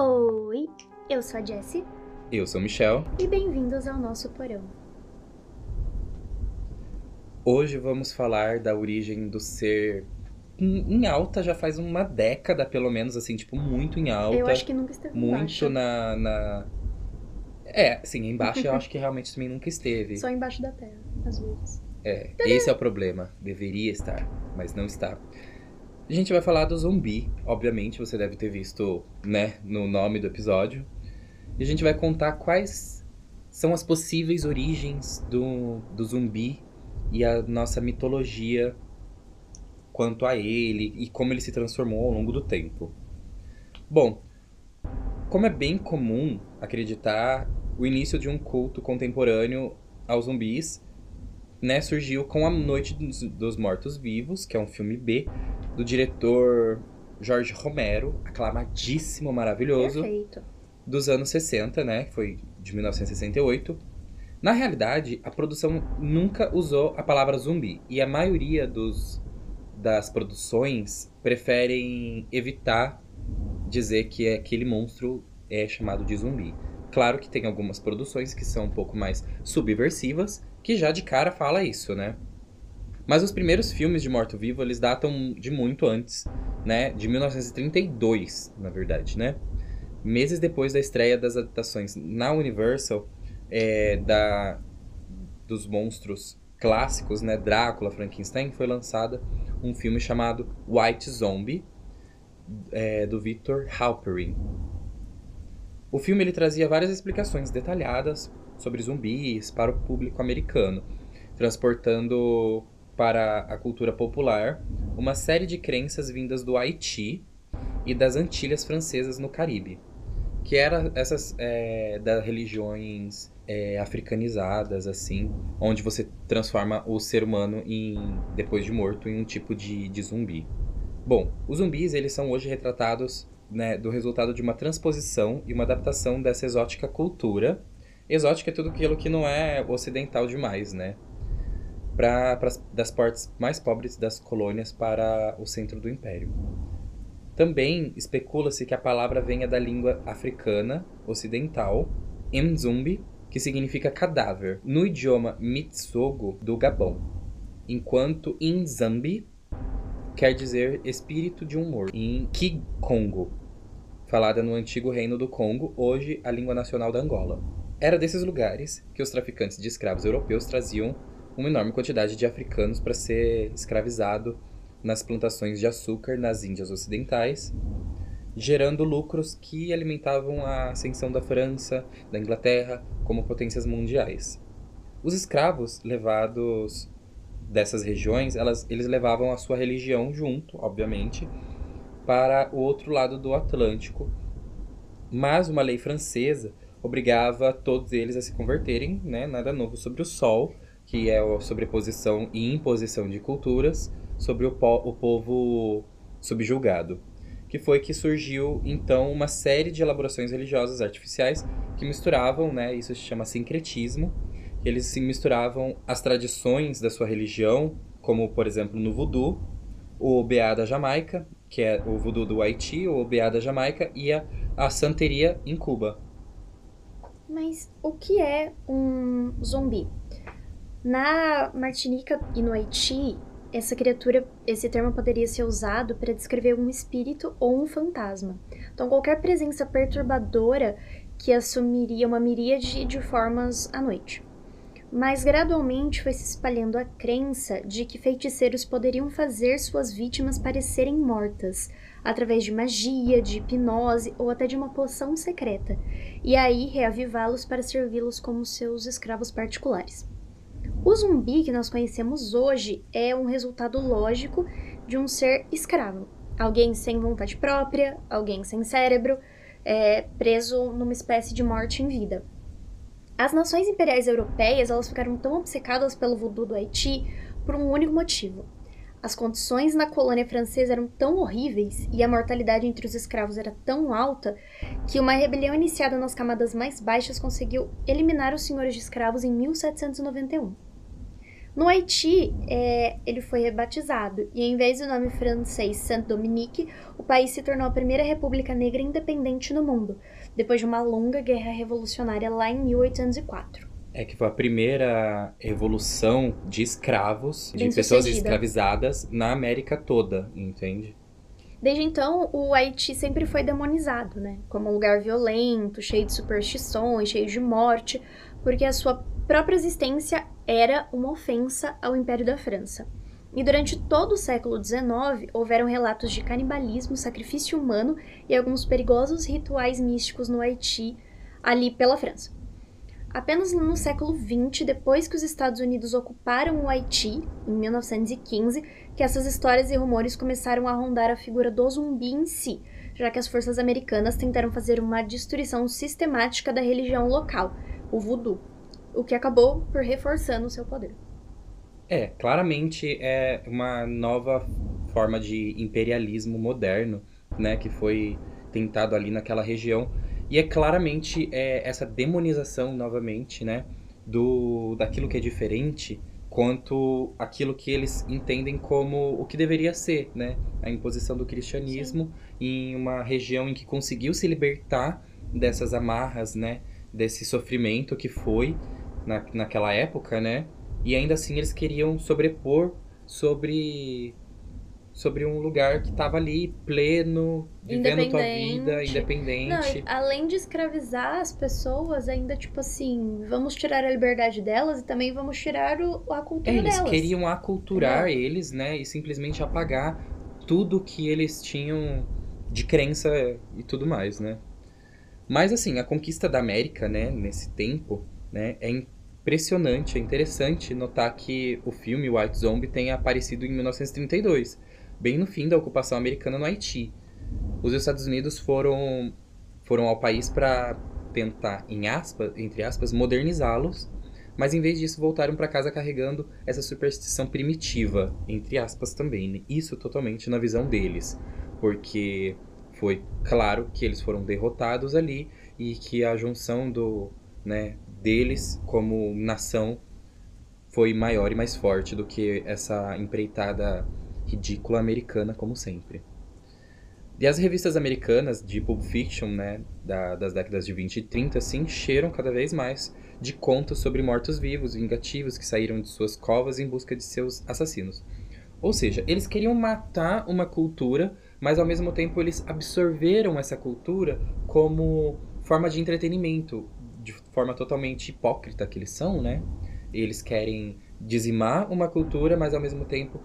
Oi, eu sou a Jessie Eu sou o Michel. e bem-vindos ao nosso porão. Hoje vamos falar da origem do ser em, em alta já faz uma década, pelo menos, assim, tipo, muito em alta. Eu acho que nunca esteve Muito embaixo. na, na. É, sim, embaixo eu acho que realmente também nunca esteve. Só embaixo da terra, às vezes. É, esse é o problema. Deveria estar, mas não está. A gente vai falar do zumbi, obviamente, você deve ter visto, né, no nome do episódio. E a gente vai contar quais são as possíveis origens do, do zumbi e a nossa mitologia quanto a ele e como ele se transformou ao longo do tempo. Bom, como é bem comum acreditar, o início de um culto contemporâneo aos zumbis né, surgiu com A Noite dos, dos Mortos-Vivos, que é um filme B, do diretor Jorge Romero, aclamadíssimo, maravilhoso, Perfeito. dos anos 60, né, que foi de 1968. Na realidade, a produção nunca usou a palavra zumbi, e a maioria dos, das produções preferem evitar dizer que aquele monstro é chamado de zumbi. Claro que tem algumas produções que são um pouco mais subversivas, que já de cara fala isso, né? Mas os primeiros filmes de Morto-Vivo, eles datam de muito antes, né? De 1932, na verdade, né? Meses depois da estreia das adaptações na Universal, é, da, dos monstros clássicos, né? Drácula, Frankenstein, foi lançada um filme chamado White Zombie, é, do Victor Halperin. O filme ele trazia várias explicações detalhadas sobre zumbis para o público americano, transportando para a cultura popular uma série de crenças vindas do Haiti e das Antilhas francesas no Caribe, que eram essas é, das religiões é, africanizadas assim, onde você transforma o ser humano em depois de morto em um tipo de, de zumbi. Bom, os zumbis eles são hoje retratados né, do resultado de uma transposição e uma adaptação dessa exótica cultura. Exótica é tudo aquilo que não é ocidental demais, né? Pra, pras- das partes mais pobres das colônias para o centro do império. Também especula-se que a palavra venha da língua africana ocidental, Mzumbi, que significa cadáver, no idioma Mitsogo do Gabão, enquanto Inzambi quer dizer espírito de um morto, em Kikongo, falada no antigo reino do Congo, hoje a língua nacional da Angola. Era desses lugares que os traficantes de escravos europeus traziam uma enorme quantidade de africanos para ser escravizado nas plantações de açúcar nas Índias Ocidentais, gerando lucros que alimentavam a ascensão da França, da Inglaterra como potências mundiais. Os escravos levados dessas regiões, elas, eles levavam a sua religião junto, obviamente, para o outro lado do Atlântico. Mas uma lei francesa obrigava todos eles a se converterem, né? Nada novo sobre o sol, que é a sobreposição e imposição de culturas sobre o, po o povo subjugado. Que foi que surgiu, então, uma série de elaborações religiosas artificiais que misturavam, né? Isso se chama sincretismo, que eles se misturavam as tradições da sua religião, como por exemplo no voodoo, o OBA da Jamaica, que é o voodoo do Haiti, o OBA da Jamaica e a, a santeria em Cuba. Mas o que é um zumbi? Na Martinica e no Haiti, essa criatura, esse termo poderia ser usado para descrever um espírito ou um fantasma. Então, qualquer presença perturbadora que assumiria uma miríade de formas à noite. Mas gradualmente foi se espalhando a crença de que feiticeiros poderiam fazer suas vítimas parecerem mortas, através de magia, de hipnose ou até de uma poção secreta, e aí reavivá-los para servi-los como seus escravos particulares. O zumbi que nós conhecemos hoje é um resultado lógico de um ser escravo, alguém sem vontade própria, alguém sem cérebro, é, preso numa espécie de morte em vida. As nações imperiais europeias elas ficaram tão obcecadas pelo voodoo do Haiti por um único motivo. As condições na colônia francesa eram tão horríveis e a mortalidade entre os escravos era tão alta que uma rebelião iniciada nas camadas mais baixas conseguiu eliminar os senhores de escravos em 1791. No Haiti, é, ele foi rebatizado e, em vez do nome francês Saint-Dominique, o país se tornou a primeira república negra independente no mundo, depois de uma longa guerra revolucionária lá em 1804. É que foi a primeira revolução de escravos, de pessoas escravizadas na América toda, entende? Desde então, o Haiti sempre foi demonizado, né? Como um lugar violento, cheio de superstições, cheio de morte, porque a sua própria existência era uma ofensa ao Império da França. E durante todo o século XIX, houveram relatos de canibalismo, sacrifício humano e alguns perigosos rituais místicos no Haiti, ali pela França. Apenas no século XX, depois que os Estados Unidos ocuparam o Haiti, em 1915, que essas histórias e rumores começaram a rondar a figura do zumbi em si, já que as forças americanas tentaram fazer uma destruição sistemática da religião local, o voodoo, o que acabou por reforçando seu poder. É, claramente é uma nova forma de imperialismo moderno, né, que foi tentado ali naquela região e é claramente é, essa demonização novamente, né, do daquilo que é diferente, quanto aquilo que eles entendem como o que deveria ser, né, a imposição do cristianismo Sim. em uma região em que conseguiu se libertar dessas amarras, né, desse sofrimento que foi na, naquela época, né, e ainda assim eles queriam sobrepor sobre sobre um lugar que estava ali pleno, vivendo tua vida, independente. Não, além de escravizar as pessoas, ainda tipo assim, vamos tirar a liberdade delas e também vamos tirar o, a cultura é, eles delas. Eles queriam aculturar eles, né, e simplesmente apagar tudo que eles tinham de crença e tudo mais, né? Mas assim, a conquista da América, né, nesse tempo, né, é impressionante, é interessante notar que o filme White Zombie tenha aparecido em 1932 bem no fim da ocupação americana no Haiti. Os Estados Unidos foram, foram ao país para tentar, em aspas, entre aspas, modernizá-los, mas em vez disso voltaram para casa carregando essa superstição primitiva, entre aspas também. Né? Isso totalmente na visão deles, porque foi claro que eles foram derrotados ali e que a junção do, né, deles como nação foi maior e mais forte do que essa empreitada ridícula americana, como sempre. E as revistas americanas de Pulp Fiction, né, da, das décadas de 20 e 30, se encheram cada vez mais de contos sobre mortos-vivos vingativos que saíram de suas covas em busca de seus assassinos. Ou seja, eles queriam matar uma cultura, mas ao mesmo tempo eles absorveram essa cultura como forma de entretenimento, de forma totalmente hipócrita que eles são, né? Eles querem dizimar uma cultura, mas ao mesmo tempo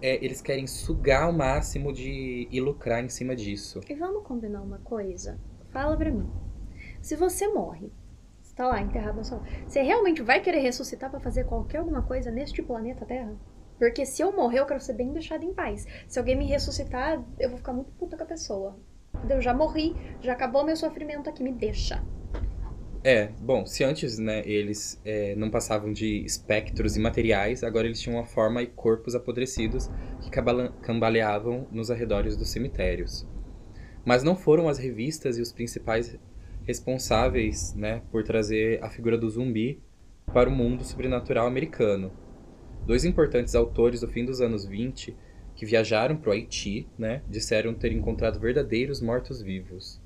é, eles querem sugar o máximo de e lucrar em cima disso. E vamos combinar uma coisa? Fala pra mim. Se você morre, você tá lá enterrado na sua. Você realmente vai querer ressuscitar para fazer qualquer alguma coisa neste planeta Terra? Porque se eu morrer, eu quero ser bem deixado em paz. Se alguém me ressuscitar, eu vou ficar muito puta com a pessoa. Eu já morri, já acabou meu sofrimento aqui, me deixa. É, bom, se antes, né, eles é, não passavam de espectros imateriais, agora eles tinham uma forma e corpos apodrecidos que cambaleavam nos arredores dos cemitérios. Mas não foram as revistas e os principais responsáveis, né, por trazer a figura do zumbi para o mundo sobrenatural americano. Dois importantes autores do fim dos anos 20 que viajaram para o Haiti, né, disseram ter encontrado verdadeiros mortos-vivos.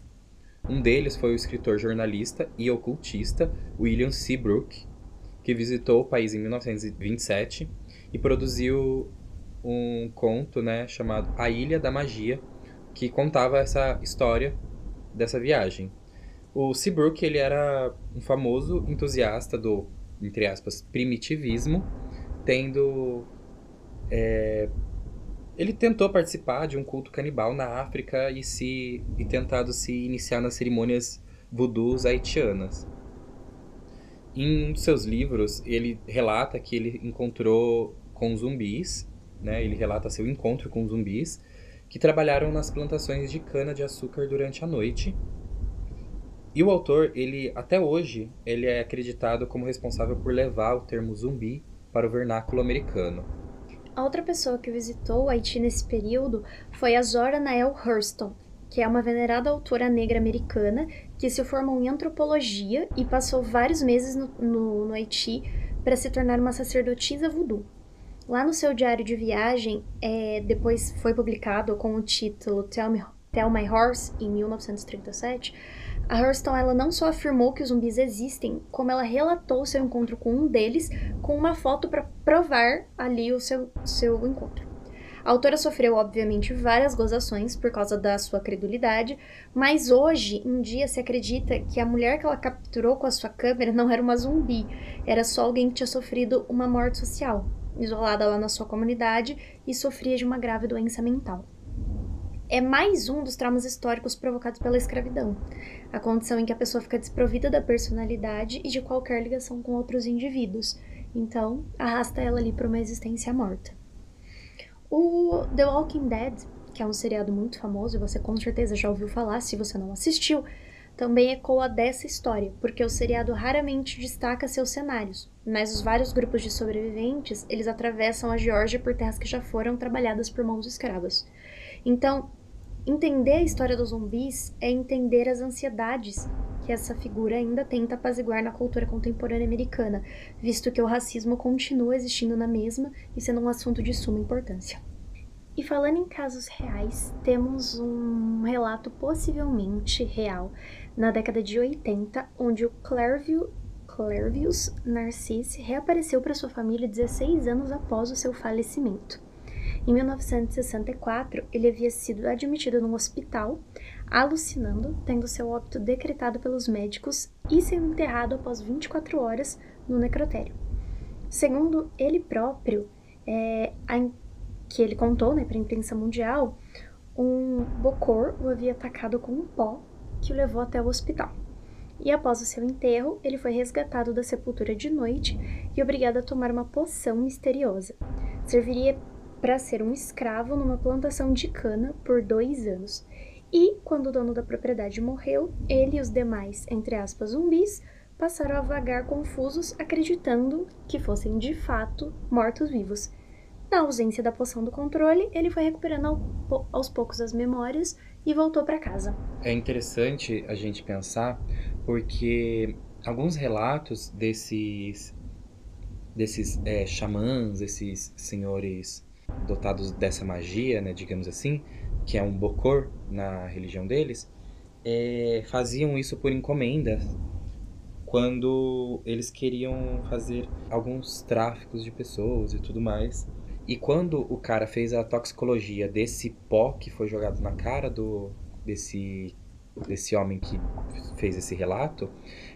Um deles foi o escritor jornalista e ocultista William Seabrook, que visitou o país em 1927 e produziu um conto né, chamado A Ilha da Magia, que contava essa história dessa viagem. O Seabrook ele era um famoso entusiasta do, entre aspas, primitivismo, tendo é, ele tentou participar de um culto canibal na África e se e tentado se iniciar nas cerimônias voodoos haitianas. Em um de seus livros, ele relata que ele encontrou com zumbis, né? Ele relata seu encontro com zumbis que trabalharam nas plantações de cana de açúcar durante a noite. E o autor, ele até hoje, ele é acreditado como responsável por levar o termo zumbi para o vernáculo americano. A outra pessoa que visitou o Haiti nesse período foi a Zora Nael Hurston, que é uma venerada autora negra americana que se formou em antropologia e passou vários meses no, no, no Haiti para se tornar uma sacerdotisa voodoo. Lá no seu diário de viagem, é, depois foi publicado com o título Tell, Me, Tell My Horse, em 1937, a Hurston ela não só afirmou que os zumbis existem, como ela relatou seu encontro com um deles com uma foto para provar ali o seu, seu encontro. A autora sofreu, obviamente, várias gozações por causa da sua credulidade, mas hoje em dia se acredita que a mulher que ela capturou com a sua câmera não era uma zumbi, era só alguém que tinha sofrido uma morte social, isolada lá na sua comunidade e sofria de uma grave doença mental. É mais um dos traumas históricos provocados pela escravidão, a condição em que a pessoa fica desprovida da personalidade e de qualquer ligação com outros indivíduos. Então, arrasta ela ali para uma existência morta. O The Walking Dead, que é um seriado muito famoso e você com certeza já ouviu falar se você não assistiu, também ecoa dessa história, porque o seriado raramente destaca seus cenários, mas os vários grupos de sobreviventes, eles atravessam a Geórgia por terras que já foram trabalhadas por mãos escravas. Então, entender a história dos zumbis é entender as ansiedades que essa figura ainda tenta apaziguar na cultura contemporânea americana, visto que o racismo continua existindo na mesma e sendo um assunto de suma importância. E falando em casos reais, temos um relato possivelmente real na década de 80, onde o Clairview, Narcisse reapareceu para sua família 16 anos após o seu falecimento. Em 1964, ele havia sido admitido num hospital, alucinando, tendo seu óbito decretado pelos médicos e sendo enterrado após 24 horas no necrotério. Segundo ele próprio, é, a, que ele contou né, para a imprensa mundial, um bocor o havia atacado com um pó que o levou até o hospital. E após o seu enterro, ele foi resgatado da sepultura de noite e obrigado a tomar uma poção misteriosa. Serviria para ser um escravo numa plantação de cana por dois anos. E, quando o dono da propriedade morreu, ele e os demais, entre aspas, zumbis, passaram a vagar confusos, acreditando que fossem de fato mortos-vivos. Na ausência da poção do controle, ele foi recuperando aos poucos as memórias e voltou para casa. É interessante a gente pensar porque alguns relatos desses desses é, xamãs, esses senhores dotados dessa magia, né, digamos assim, que é um bokor na religião deles, é, faziam isso por encomenda quando eles queriam fazer alguns tráficos de pessoas e tudo mais. E quando o cara fez a toxicologia desse pó que foi jogado na cara do desse desse homem que fez esse relato,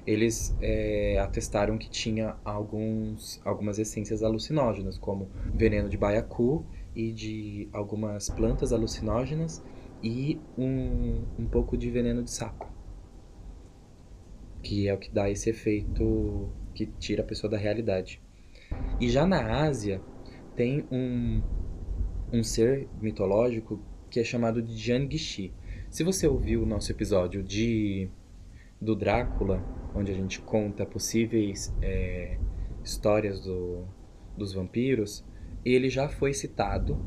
eles é, atestaram que tinha alguns, algumas essências alucinógenas, como veneno de baiacu e de algumas plantas alucinógenas e um, um pouco de veneno de sapo, que é o que dá esse efeito que tira a pessoa da realidade. E já na Ásia, tem um, um ser mitológico que é chamado de Jiangxi. Se você ouviu o nosso episódio de do Drácula, onde a gente conta possíveis é, histórias do, dos vampiros, ele já foi citado.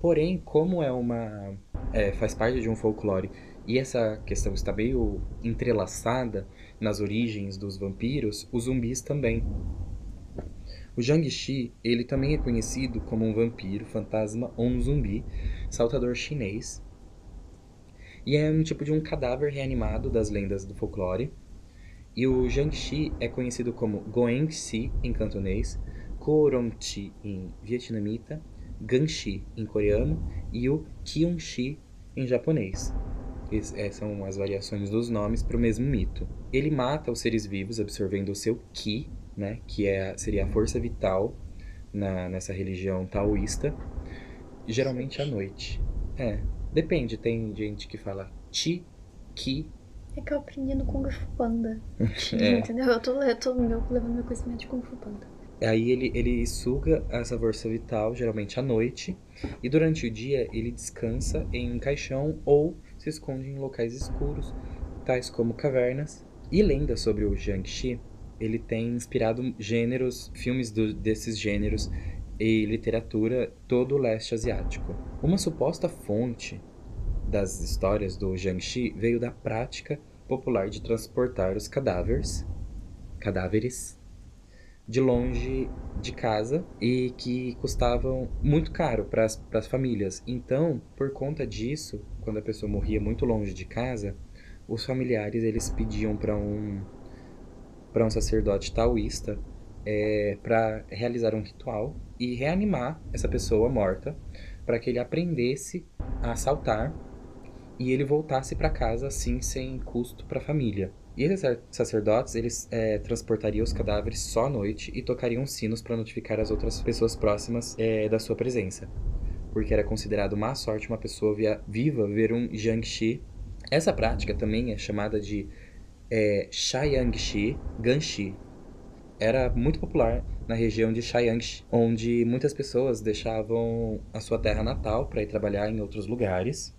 Porém, como é uma é, faz parte de um folclore e essa questão está meio entrelaçada nas origens dos vampiros, os zumbis também. O Jiangxi, ele também é conhecido como um vampiro, fantasma ou um zumbi, saltador chinês. E é um tipo de um cadáver reanimado das lendas do folclore. E o Jiangxi é conhecido como Goeng-si em cantonês, Korong-chi em vietnamita, Ganshi em coreano e o Kyung-chi em japonês. Essas é, são as variações dos nomes para o mesmo mito. Ele mata os seres vivos absorvendo o seu ki, né, que é, seria a força vital na, nessa religião taoísta, geralmente à noite. É, depende, tem gente que fala chi, ki. É que eu aprendi no Kung Fu Panda. é. Entendeu? Eu tô, eu tô levando meu conhecimento de Kung Fu Panda. Aí ele, ele suga essa força vital, geralmente à noite, e durante o dia ele descansa em um caixão ou se esconde em locais escuros, tais como cavernas. E lendas sobre o Jiangxi ele tem inspirado gêneros, filmes do, desses gêneros e literatura todo o leste asiático. Uma suposta fonte das histórias do Jiangxi veio da prática popular de transportar os cadáveres, cadáveres de longe de casa e que custavam muito caro para as famílias. Então, por conta disso, quando a pessoa morria muito longe de casa, os familiares eles pediam para um para um sacerdote taoísta é, para realizar um ritual e reanimar essa pessoa morta para que ele aprendesse a saltar e ele voltasse para casa assim sem custo para a família. E esses sacerdotes, eles é, transportariam os cadáveres só à noite e tocariam sinos para notificar as outras pessoas próximas é, da sua presença. Porque era considerado má sorte uma pessoa via, viva ver um Jiangxi. Essa prática também é chamada de é, Shayangxi Ganxi. Era muito popular na região de Shayangxi, onde muitas pessoas deixavam a sua terra natal para ir trabalhar em outros lugares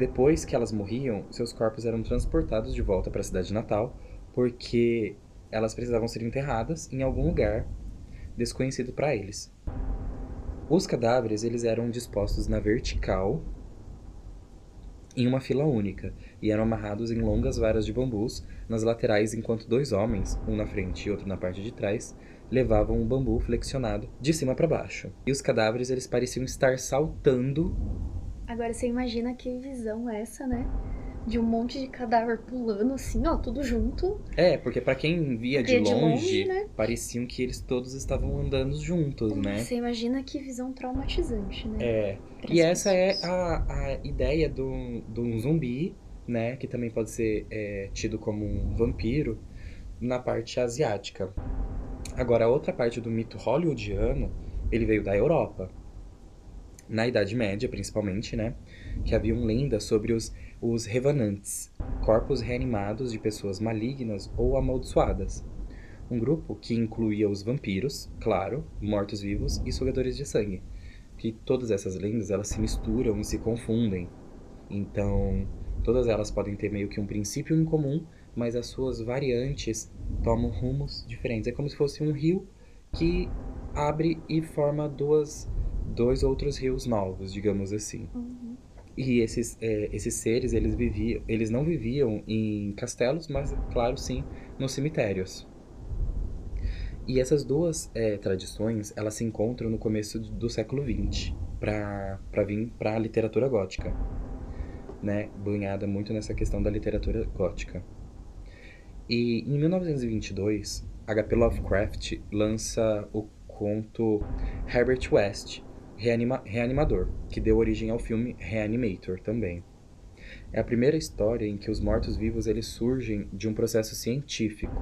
depois que elas morriam, seus corpos eram transportados de volta para a cidade natal, porque elas precisavam ser enterradas em algum lugar desconhecido para eles. Os cadáveres eles eram dispostos na vertical em uma fila única e eram amarrados em longas varas de bambus nas laterais enquanto dois homens, um na frente e outro na parte de trás, levavam um bambu flexionado de cima para baixo. E os cadáveres eles pareciam estar saltando Agora você imagina que visão é essa, né? De um monte de cadáver pulando assim, ó, tudo junto. É, porque para quem via de, de longe, longe né? pareciam que eles todos estavam andando juntos, né? Você imagina que visão traumatizante, né? É. E essa é a, a ideia do, do zumbi, né? Que também pode ser é, tido como um vampiro na parte asiática. Agora, a outra parte do mito hollywoodiano, ele veio da Europa na Idade Média, principalmente, né? Que haviam lendas sobre os, os revanantes, corpos reanimados de pessoas malignas ou amaldiçoadas. Um grupo que incluía os vampiros, claro, mortos-vivos e sugadores de sangue. Que todas essas lendas elas se misturam e se confundem. Então, todas elas podem ter meio que um princípio em comum, mas as suas variantes tomam rumos diferentes. É como se fosse um rio que abre e forma duas dois outros rios novos, digamos assim. Uhum. E esses, é, esses seres, eles viviam, eles não viviam em castelos, mas, claro, sim, nos cemitérios. E essas duas é, tradições, elas se encontram no começo do século XX, para vir para a literatura gótica, né? Banhada muito nessa questão da literatura gótica. E em 1922, H.P. Lovecraft lança o conto Herbert West, Reanima Reanimador, que deu origem ao filme Reanimator também. É a primeira história em que os mortos-vivos eles surgem de um processo científico.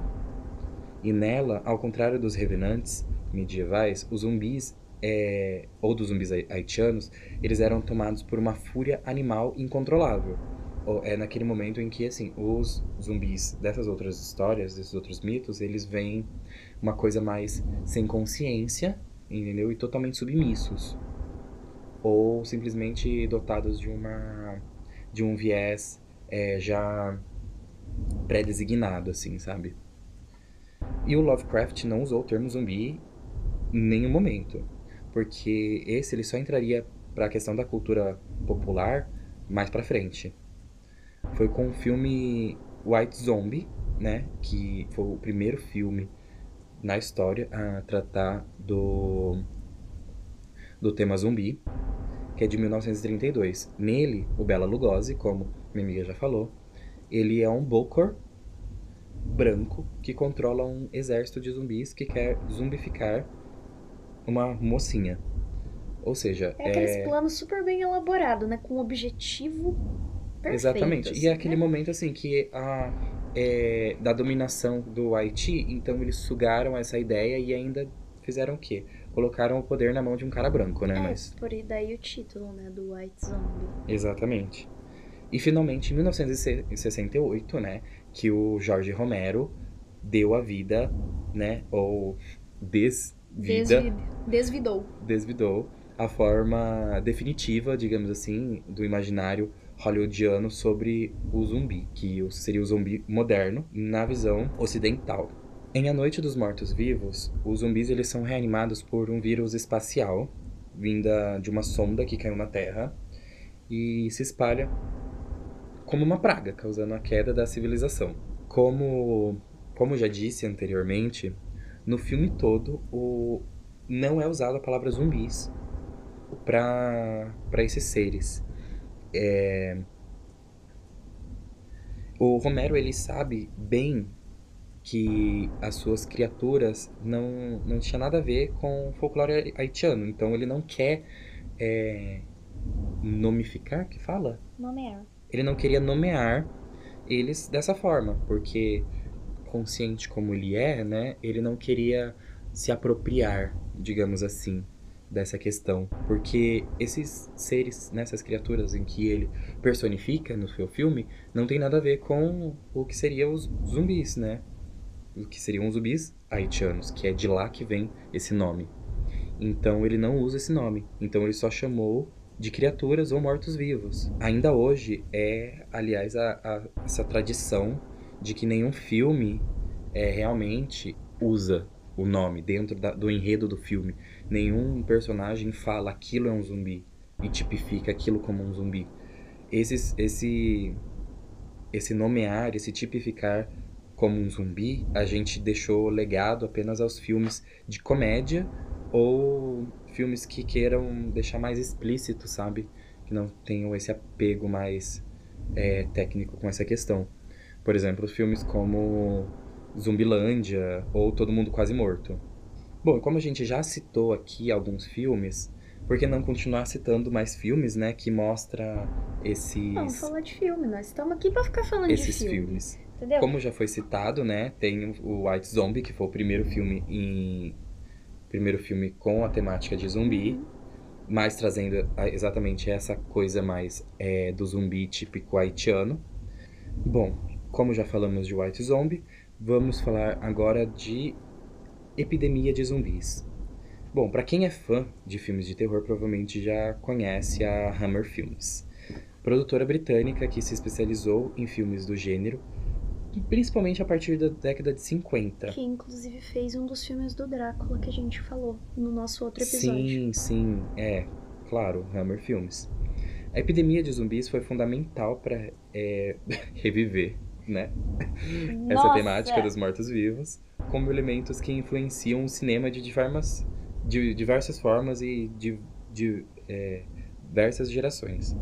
E nela, ao contrário dos revenantes medievais, os zumbis é, ou dos zumbis haitianos, eles eram tomados por uma fúria animal incontrolável. É naquele momento em que, assim, os zumbis dessas outras histórias, desses outros mitos, eles veem uma coisa mais sem consciência, entendeu? E totalmente submissos ou simplesmente dotados de uma de um viés é, já pré-designado, assim, sabe? E o Lovecraft não usou o termo zumbi em nenhum momento, porque esse ele só entraria para a questão da cultura popular mais para frente. Foi com o filme White Zombie, né, que foi o primeiro filme na história a tratar do do tema zumbi, que é de 1932. Nele, o Bela Lugosi, como minha amiga já falou, ele é um Bokor branco que controla um exército de zumbis que quer zumbificar uma mocinha. Ou seja, é aqueles é... planos super bem elaborado, né, com um objetivo perfeito. Exatamente. Assim, e é aquele né? momento assim que a é, da dominação do Haiti, então eles sugaram essa ideia e ainda fizeram o quê? Colocaram o poder na mão de um cara branco, né? É, Mas... por daí o título, né, do White Zombie. Exatamente. E finalmente, em 1968, né, que o Jorge Romero deu a vida, né, ou desvida... Desvid... Desvidou. Desvidou a forma definitiva, digamos assim, do imaginário hollywoodiano sobre o zumbi, que seria o zumbi moderno na visão ocidental. Em A Noite dos Mortos-Vivos, os zumbis eles são reanimados por um vírus espacial vinda de uma sonda que caiu na Terra e se espalha como uma praga, causando a queda da civilização. Como, como já disse anteriormente, no filme todo, o não é usada a palavra zumbis para esses seres. É... O Romero ele sabe bem que as suas criaturas não, não tinha nada a ver com o folclore haitiano. Então ele não quer é, nomificar, que fala? Nomear. Ele não queria nomear eles dessa forma, porque consciente como ele é, né, ele não queria se apropriar, digamos assim, dessa questão, porque esses seres, nessas né, criaturas em que ele personifica no seu filme, não tem nada a ver com o que seriam os zumbis, né? Que seriam zumbis haitianos, que é de lá que vem esse nome. Então ele não usa esse nome. Então ele só chamou de criaturas ou mortos-vivos. Ainda hoje é, aliás, a, a, essa tradição de que nenhum filme é, realmente usa o nome dentro da, do enredo do filme. Nenhum personagem fala aquilo é um zumbi e tipifica aquilo como um zumbi. Esse, esse, esse nomear, esse tipificar como um zumbi, a gente deixou legado apenas aos filmes de comédia ou filmes que queiram deixar mais explícito, sabe? Que não tenham esse apego mais é, técnico com essa questão. Por exemplo, filmes como Zumbilândia ou Todo Mundo Quase Morto. Bom, como a gente já citou aqui alguns filmes, por que não continuar citando mais filmes, né, que mostra esses... Vamos falar de filme, nós estamos aqui para ficar falando esses de filme. filmes. Entendeu? Como já foi citado, né, tem o White Zombie, que foi o primeiro filme em primeiro filme com a temática de zumbi, uhum. mais trazendo exatamente essa coisa mais é, do zumbi típico haitiano. Bom, como já falamos de White Zombie, vamos falar agora de Epidemia de Zumbis. Bom, para quem é fã de filmes de terror, provavelmente já conhece a Hammer Films, produtora britânica que se especializou em filmes do gênero principalmente a partir da década de 50. Que inclusive fez um dos filmes do Drácula que a gente falou no nosso outro episódio. Sim, sim, é, claro, Hammer Films. A epidemia de zumbis foi fundamental para é, reviver, né? Nossa. Essa temática dos mortos-vivos como elementos que influenciam o cinema de diversas, de diversas formas e de, de é, diversas gerações.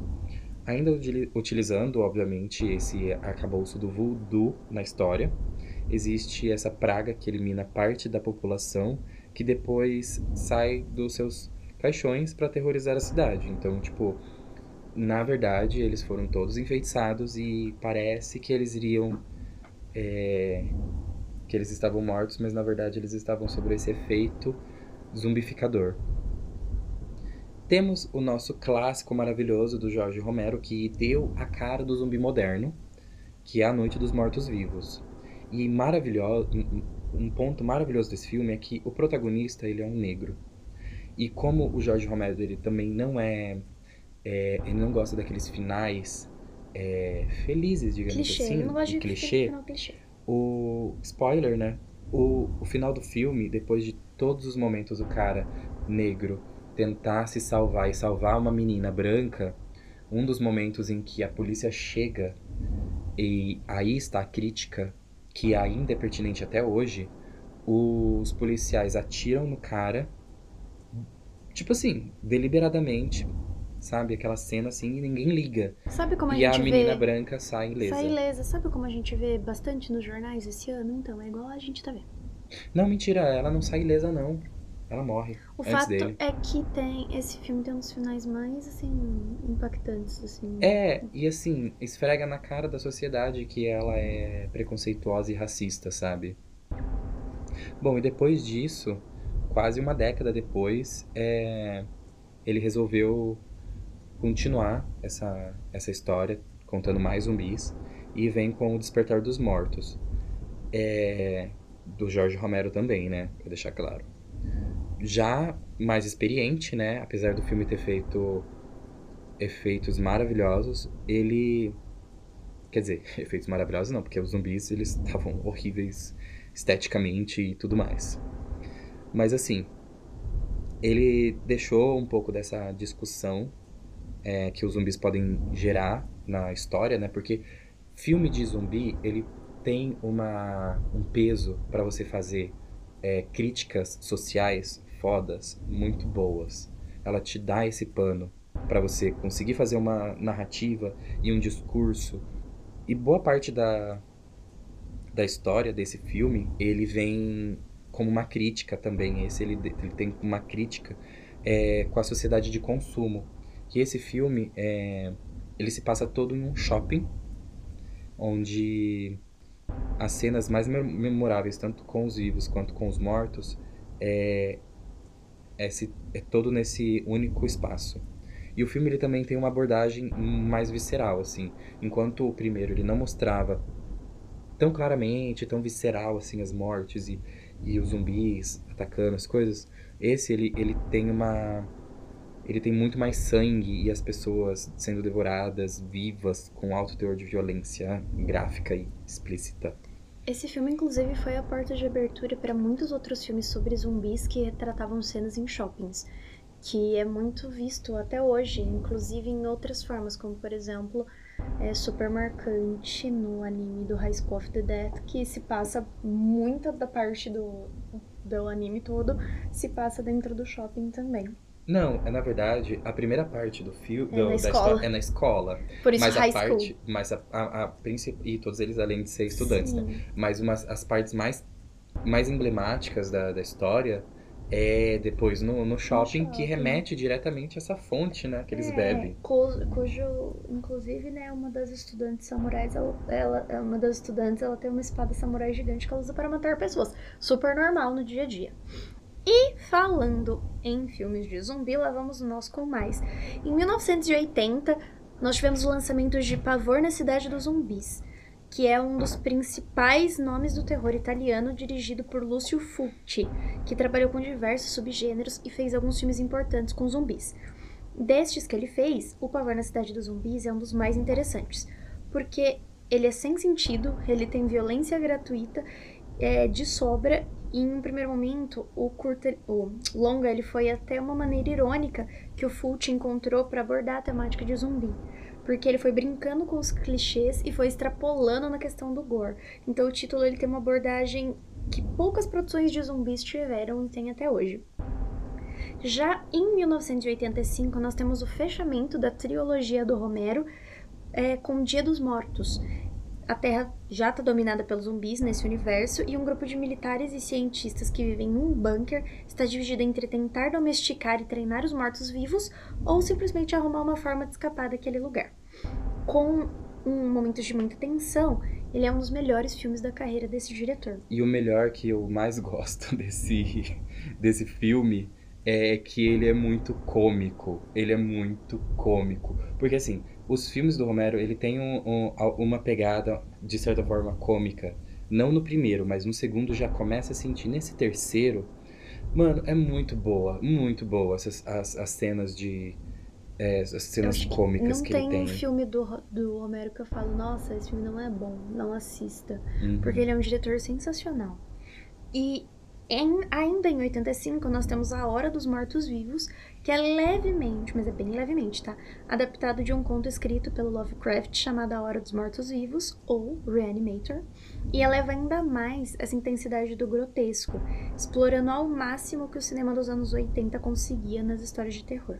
Ainda utilizando, obviamente, esse arcabouço do voodoo na história, existe essa praga que elimina parte da população que depois sai dos seus caixões para aterrorizar a cidade. Então, tipo, na verdade, eles foram todos enfeitiçados e parece que eles iriam. É, que eles estavam mortos, mas na verdade eles estavam sobre esse efeito zumbificador. Temos o nosso clássico maravilhoso do Jorge Romero, que deu a cara do zumbi moderno, que é A Noite dos Mortos-Vivos. E maravilhoso, um ponto maravilhoso desse filme é que o protagonista ele é um negro. E como o Jorge Romero ele também não é, é ele não gosta daqueles finais é, felizes, digamos clichê. assim, não de clichê, clichê. O spoiler, né? O, o final do filme, depois de todos os momentos o cara negro tentar se salvar e salvar uma menina branca, um dos momentos em que a polícia chega e aí está a crítica que ainda é pertinente até hoje, os policiais atiram no cara, tipo assim, deliberadamente, sabe? Aquela cena assim e ninguém liga. Sabe como a e gente a menina vê... branca sai ilesa. Sai ilesa. Sabe como a gente vê bastante nos jornais esse ano? Então, é igual a gente tá vendo. Não, mentira, ela não sai ilesa não. Ela morre. O fato dele. é que tem. Esse filme tem uns finais mais, assim, impactantes, assim. É, e assim, esfrega na cara da sociedade que ela é preconceituosa e racista, sabe? Bom, e depois disso, quase uma década depois, é, ele resolveu continuar essa, essa história, contando mais zumbis, e vem com o Despertar dos Mortos. É, do Jorge Romero também, né? Pra deixar claro já mais experiente, né? Apesar do filme ter feito efeitos maravilhosos, ele quer dizer, efeitos maravilhosos não, porque os zumbis eles estavam horríveis esteticamente e tudo mais. Mas assim, ele deixou um pouco dessa discussão é, que os zumbis podem gerar na história, né? Porque filme de zumbi ele tem uma, um peso para você fazer é, críticas sociais fodas, muito boas. Ela te dá esse pano para você conseguir fazer uma narrativa e um discurso. E boa parte da, da história desse filme, ele vem como uma crítica também. Esse ele, ele tem uma crítica é, com a sociedade de consumo. Que esse filme é, ele se passa todo em um shopping, onde as cenas mais memoráveis, tanto com os vivos quanto com os mortos, é, é, é todo nesse único espaço. E o filme ele também tem uma abordagem mais visceral, assim. Enquanto o primeiro ele não mostrava tão claramente, tão visceral, assim, as mortes e, e os zumbis atacando as coisas, esse ele, ele tem uma ele tem muito mais sangue e as pessoas sendo devoradas vivas com alto teor de violência gráfica e explícita. Esse filme, inclusive, foi a porta de abertura para muitos outros filmes sobre zumbis que retratavam cenas em shoppings, que é muito visto até hoje, inclusive em outras formas, como por exemplo, é super marcante no anime do High School of the Dead, que se passa muita da parte do, do anime todo se passa dentro do shopping também. Não, é na verdade, a primeira parte do filme é, na escola. é na escola. Por isso mas high a parte, school. mas a, a, a e todos eles além de ser estudantes, né? Sim. né? Mas umas, as partes mais mais emblemáticas da, da história é depois no, no, shopping, no shopping, que remete diretamente a essa fonte, né, que eles é, bebem. Cujo, inclusive, né, uma das estudantes samurais, ela, ela, é uma das estudantes, ela tem uma espada samurai gigante que ela usa para matar pessoas. Super normal no dia a dia. E falando em filmes de zumbi, lá vamos nós com mais. Em 1980, nós tivemos o lançamento de Pavor na Cidade dos Zumbis, que é um dos principais nomes do terror italiano, dirigido por Lucio Fulci, que trabalhou com diversos subgêneros e fez alguns filmes importantes com zumbis. Destes que ele fez, O Pavor na Cidade dos Zumbis é um dos mais interessantes, porque ele é sem sentido, ele tem violência gratuita, é, de sobra em um primeiro momento, o curta, o longa, ele foi até uma maneira irônica que o Fulci encontrou para abordar a temática de zumbi, porque ele foi brincando com os clichês e foi extrapolando na questão do gore. Então o título ele tem uma abordagem que poucas produções de zumbis tiveram e tem até hoje. Já em 1985, nós temos o fechamento da trilogia do Romero é, com Dia dos Mortos, a Terra já está dominada pelos zumbis nesse universo e um grupo de militares e cientistas que vivem em um bunker está dividido entre tentar domesticar e treinar os mortos-vivos ou simplesmente arrumar uma forma de escapar daquele lugar. Com um momento de muita tensão, ele é um dos melhores filmes da carreira desse diretor. E o melhor que eu mais gosto desse, desse filme é que ele é muito cômico. Ele é muito cômico. Porque assim, os filmes do Romero, ele tem um, um, uma pegada, de certa forma, cômica. Não no primeiro, mas no segundo já começa a sentir. Nesse terceiro, mano, é muito boa, muito boa essas, as, as cenas de. É, as cenas cômicas que, que ele tem. Não tem um filme do, do Romero que eu falo, nossa, esse filme não é bom, não assista. Uhum. Porque ele é um diretor sensacional. E em, ainda em 85, nós temos A Hora dos Mortos-Vivos, que é levemente, mas é bem levemente, tá? Adaptado de um conto escrito pelo Lovecraft chamado A Hora dos Mortos-Vivos, ou Reanimator, e eleva ainda mais essa intensidade do grotesco, explorando ao máximo o que o cinema dos anos 80 conseguia nas histórias de terror.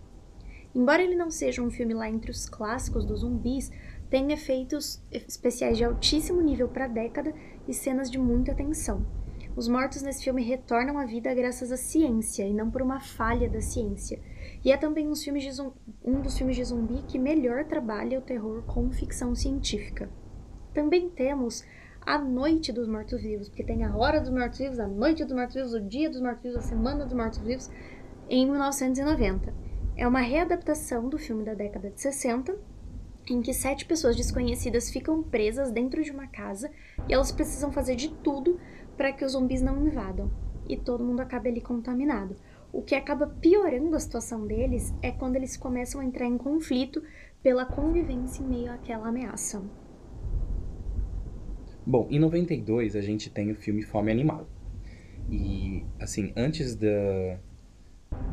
Embora ele não seja um filme lá entre os clássicos dos zumbis, tem efeitos especiais de altíssimo nível para a década e cenas de muita tensão os mortos nesse filme retornam à vida graças à ciência e não por uma falha da ciência. E é também um, um dos filmes de zumbi que melhor trabalha o terror com ficção científica. Também temos a Noite dos Mortos-Vivos, porque tem a Hora dos Mortos-Vivos, a Noite dos Mortos-Vivos, o Dia dos Mortos-Vivos, a Semana dos Mortos-Vivos, em 1990. É uma readaptação do filme da década de 60, em que sete pessoas desconhecidas ficam presas dentro de uma casa e elas precisam fazer de tudo para que os zumbis não invadam e todo mundo acabe ali contaminado. O que acaba piorando a situação deles é quando eles começam a entrar em conflito pela convivência em meio àquela ameaça. Bom, em 92 a gente tem o filme Fome Animal. E, assim, antes da,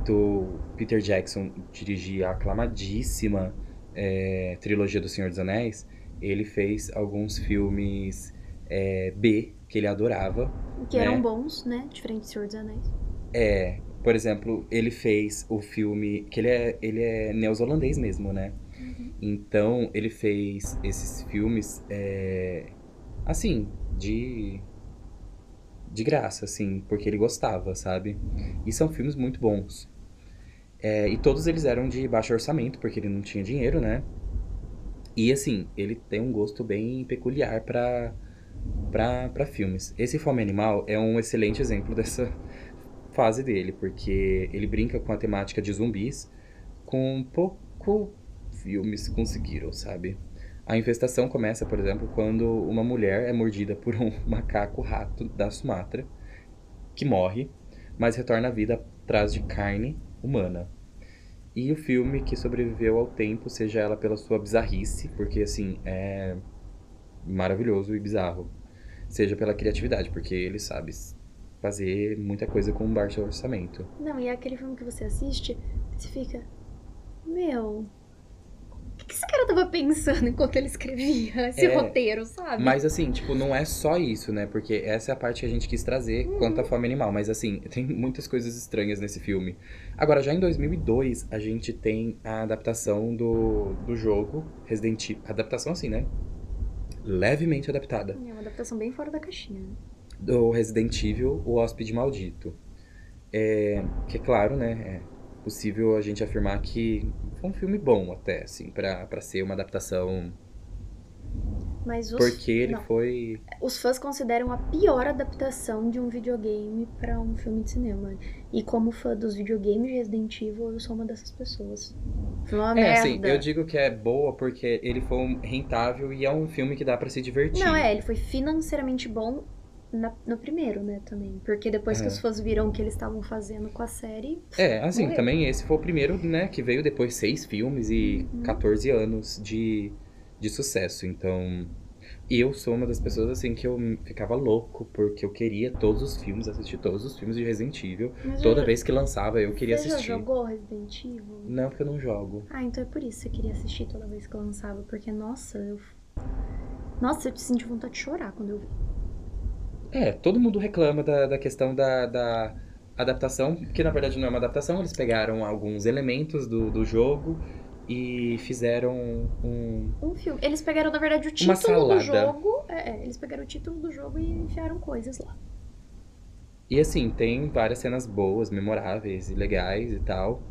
do Peter Jackson dirigir a aclamadíssima é, trilogia do Senhor dos Anéis, ele fez alguns filmes é, B que ele adorava. Que né? eram bons, né? Diferente de Senhor dos Anéis. É, por exemplo, ele fez o filme. que ele é, ele é neozelandês mesmo, né? Então, ele fez esses filmes, é, assim, de. de graça, assim, porque ele gostava, sabe? E são filmes muito bons. É, e todos eles eram de baixo orçamento, porque ele não tinha dinheiro, né? E assim, ele tem um gosto bem peculiar pra, pra filmes. Esse Fome Animal é um excelente exemplo dessa fase dele, porque ele brinca com a temática de zumbis com pouco filmes conseguiram, sabe? A infestação começa, por exemplo, quando uma mulher é mordida por um macaco-rato da Sumatra, que morre, mas retorna à vida atrás de carne humana. E o filme que sobreviveu ao tempo, seja ela pela sua bizarrice, porque assim, é maravilhoso e bizarro, seja pela criatividade, porque ele sabe fazer muita coisa com um baixo orçamento. Não, e é aquele filme que você assiste, você fica. Meu. O que, que esse cara tava pensando enquanto ele escrevia esse É, roteiro, sabe? Mas assim, tipo, não é só isso, né? Porque essa é a parte que a gente quis trazer quanto à fome animal. Mas assim, tem muitas coisas estranhas nesse filme. Agora, já em 2002, a gente tem a adaptação do, do jogo Resident Evil. Adaptação assim, né? Levemente adaptada. É uma adaptação bem fora da caixinha. né? Do Resident Evil, O Hóspede Maldito. É, que é claro, né? É possível a gente afirmar que foi um filme bom até, assim, pra ser uma adaptação. Mas os, Porque ele não, foi. os fãs consideram a pior adaptação de um videogame pra um filme de cinema. E como fã dos videogames de Resident Evil, eu sou uma dessas pessoas. Foi uma É, merda. assim, eu digo que é boa porque ele foi um rentável e é um filme que dá pra se divertir. Não, é, ele foi financeiramente bom na- no primeiro, né, também. Porque depois que É. os fãs viram o que eles estavam fazendo com a série. É, assim, Morreu. também esse foi o primeiro, né, que veio depois seis filmes e Uhum. 14 anos de, de sucesso. Então, eu sou uma das pessoas, assim, que eu ficava louco porque eu queria todos os filmes, assistir todos os filmes de Resident Evil. Mas Toda já- vez que lançava, eu queria você assistir. já jogou Resident Evil? Não, porque eu não jogo. Ah, então é por isso que você queria assistir toda vez que lançava. Porque, nossa, eu. Nossa, eu te senti vontade de chorar quando eu vi. É, todo mundo reclama da, da questão da, da adaptação, que na verdade não é uma adaptação, eles pegaram alguns elementos do, do jogo e fizeram um. Um filme. Eles pegaram, na verdade, o título do jogo. É, é, eles pegaram o título do jogo e enfiaram coisas lá. E assim, tem várias cenas boas, memoráveis e legais e tal.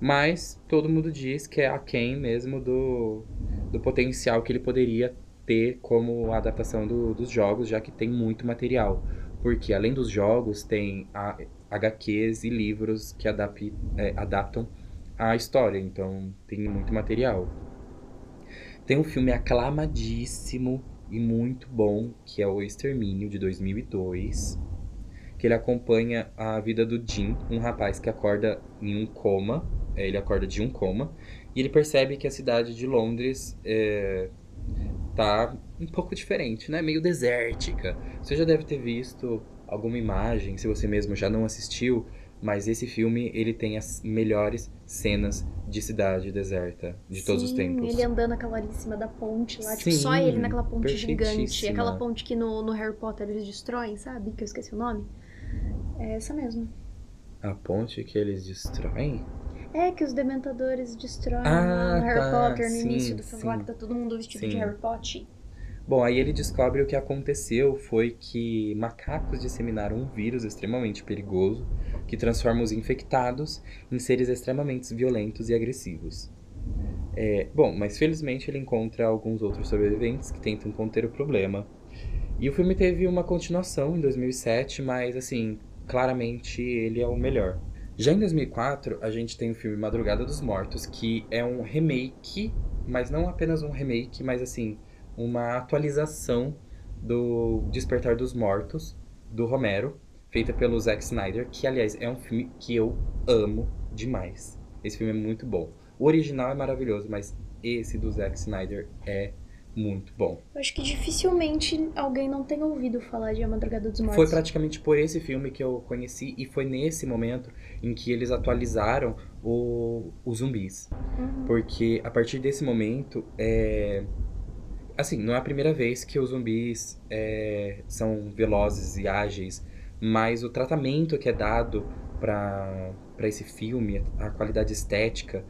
Mas todo mundo diz que é aquém mesmo do, do potencial que ele poderia ter como adaptação do- dos jogos, já que tem muito material. Porque além dos jogos, tem a- HQs e livros que adap- é, adaptam a história. Então tem muito material. Tem um filme aclamadíssimo e muito bom, que é O Extermínio, de 2002 que ele acompanha a vida do Jim, um rapaz que acorda em um coma, é, ele acorda de um coma, e ele percebe que a cidade de Londres é, tá um pouco diferente, né? Meio desértica. Você já deve ter visto alguma imagem, se você mesmo já não assistiu, mas esse filme ele tem as melhores cenas de cidade deserta de todos os Sim, tempos. ele andando aquela ali em cima da ponte lá. tipo, Sim, só ele naquela ponte gigante. Aquela ponte que no, no Harry Potter eles destroem, sabe? Que eu esqueci o nome. É essa mesmo. A ponte que eles destroem? É, que os dementadores destroem Ah, no Harry tá, Potter no sim, início do filme lá sim. que tá todo mundo vestido de Sim. Harry Potter. Bom, aí ele descobre o que aconteceu foi que macacos disseminaram um vírus extremamente perigoso que transforma os infectados em seres extremamente violentos e agressivos. É, bom, mas felizmente ele encontra alguns outros sobreviventes que tentam conter o problema. E o filme teve uma continuação em 2007, mas assim, claramente ele é o melhor. Já em 2004, a gente tem o filme Madrugada dos Mortos, que é um remake, mas não apenas um remake, mas assim, uma atualização do Despertar dos Mortos, do Romero, feita pelo Zack Snyder, que aliás é um filme que eu amo demais. Esse filme é muito bom. O original é maravilhoso, mas esse do Zack Snyder é muito bom. Eu acho que dificilmente alguém não tem ouvido falar de A Madrugada dos Mortos. Foi praticamente por esse filme que eu conheci e foi nesse momento em que eles atualizaram o, os zumbis. Uhum. Porque a partir desse momento, é... Assim, não é a primeira vez que os zumbis é, são velozes e ágeis, mas o tratamento que é dado para esse filme, a qualidade estética,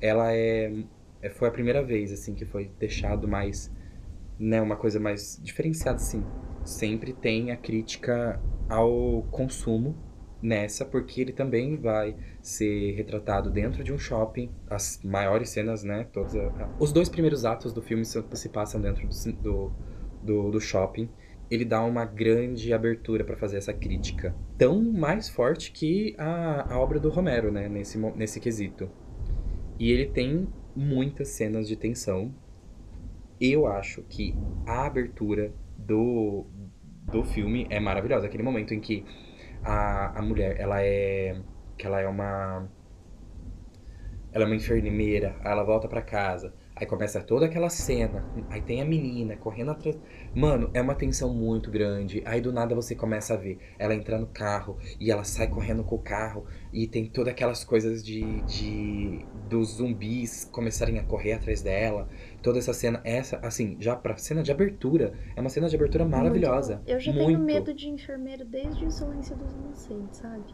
ela é, é, foi a primeira vez assim que foi deixado mais, né, uma coisa mais diferenciada assim. Sempre tem a crítica ao consumo nessa, porque ele também vai ser retratado dentro de um shopping. As maiores cenas, né? Todos, os dois primeiros atos do filme se passam dentro do, do, do shopping. Ele dá uma grande abertura para fazer essa crítica. Tão mais forte que a, a obra do Romero, né? Nesse, nesse quesito. E ele tem muitas cenas de tensão. Eu acho que a abertura do, do filme é maravilhosa. Aquele momento em que a, a mulher, ela é. que ela é uma. Ela é uma enfermeira, aí ela volta para casa. Aí começa toda aquela cena. Aí tem a menina correndo atrás. Mano, é uma tensão muito grande. Aí do nada você começa a ver ela entrar no carro e ela sai correndo com o carro. E tem todas aquelas coisas de. de dos zumbis começarem a correr atrás dela. Toda essa cena. Essa, assim, já pra cena de abertura. É uma cena de abertura maravilhosa. Muito. Eu já muito. tenho medo de enfermeiro desde o Silêncio dos Inocentes, sabe?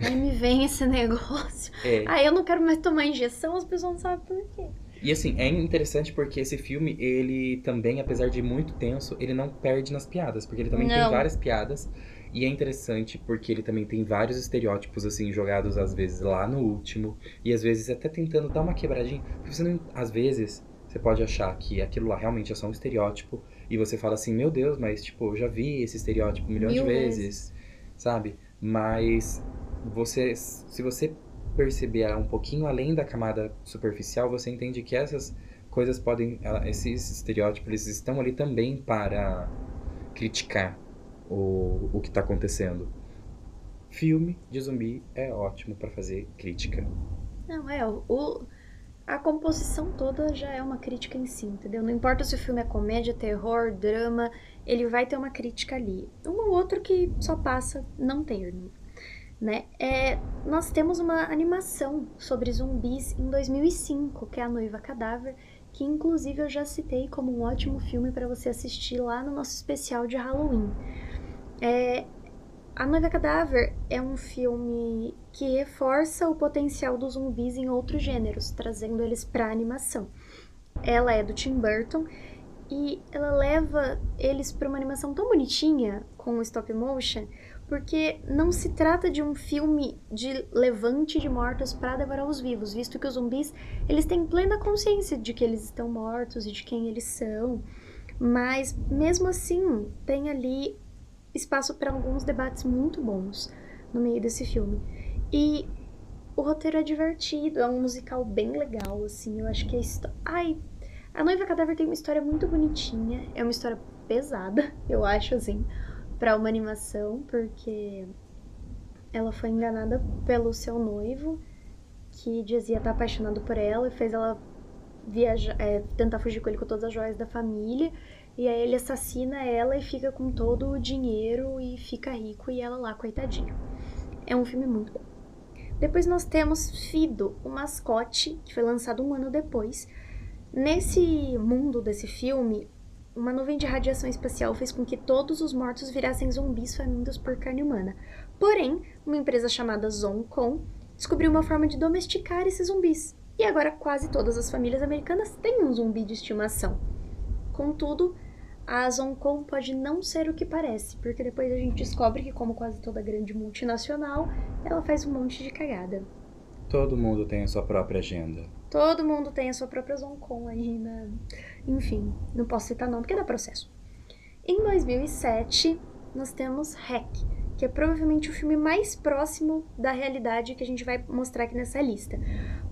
Aí me vem esse negócio. É. Aí eu não quero mais tomar injeção, as pessoas não sabem por quê. E assim, é interessante porque esse filme, ele também, apesar de muito tenso, ele não perde nas piadas, porque ele também não. tem várias piadas. E é interessante porque ele também tem vários estereótipos, assim, jogados às vezes lá no último. E às vezes até tentando dar uma quebradinha. Porque você não, às vezes, você pode achar que aquilo lá realmente é só um estereótipo. E você fala assim, meu Deus, mas tipo, eu já vi esse estereótipo milhões Mil de vezes, vezes, sabe? Mas você, se você perceber um pouquinho além da camada superficial, você entende que essas coisas podem, esses estereótipos, eles estão ali também para criticar o, o que está acontecendo. Filme de zumbi é ótimo para fazer crítica. Não, é, o, a composição toda já é uma crítica em si, entendeu? Não importa se o filme é comédia, terror, drama, ele vai ter uma crítica ali. Um ou outro que só passa não termo né? É, nós temos uma animação sobre zumbis em 2005, que é A Noiva Cadáver, que inclusive eu já citei como um ótimo filme para você assistir lá no nosso especial de Halloween. É, a Noiva Cadáver é um filme que reforça o potencial dos zumbis em outros gêneros, trazendo eles para animação. Ela é do Tim Burton e ela leva eles para uma animação tão bonitinha com stop motion porque não se trata de um filme de levante de mortos para devorar os vivos, visto que os zumbis eles têm plena consciência de que eles estão mortos e de quem eles são, mas mesmo assim tem ali espaço para alguns debates muito bons no meio desse filme. E o roteiro é divertido, é um musical bem legal, assim, eu acho que a história... Ai, A Noiva Cadáver tem uma história muito bonitinha, é uma história pesada, eu acho, assim, para uma animação, porque ela foi enganada pelo seu noivo, que dizia estar apaixonado por ela e fez ela viajar, é, tentar fugir com ele com todas as joias da família. E aí ele assassina ela e fica com todo o dinheiro e fica rico e ela lá, coitadinha. É um filme muito bom. Depois nós temos Fido, o mascote, que foi lançado um ano depois. Nesse mundo desse filme, uma nuvem de radiação espacial fez com que todos os mortos virassem zumbis famintos por carne humana. Porém, uma empresa chamada Zoncon descobriu uma forma de domesticar esses zumbis. E agora quase todas as famílias americanas têm um zumbi de estimação. Contudo, a Zoncon pode não ser o que parece, porque depois a gente descobre que, como quase toda grande multinacional, ela faz um monte de cagada. Todo mundo tem a sua própria agenda. Todo mundo tem a sua própria Zoncon aí na. Enfim, não posso citar não porque dá processo. Em 2007, nós temos Hack, que é provavelmente o filme mais próximo da realidade que a gente vai mostrar aqui nessa lista.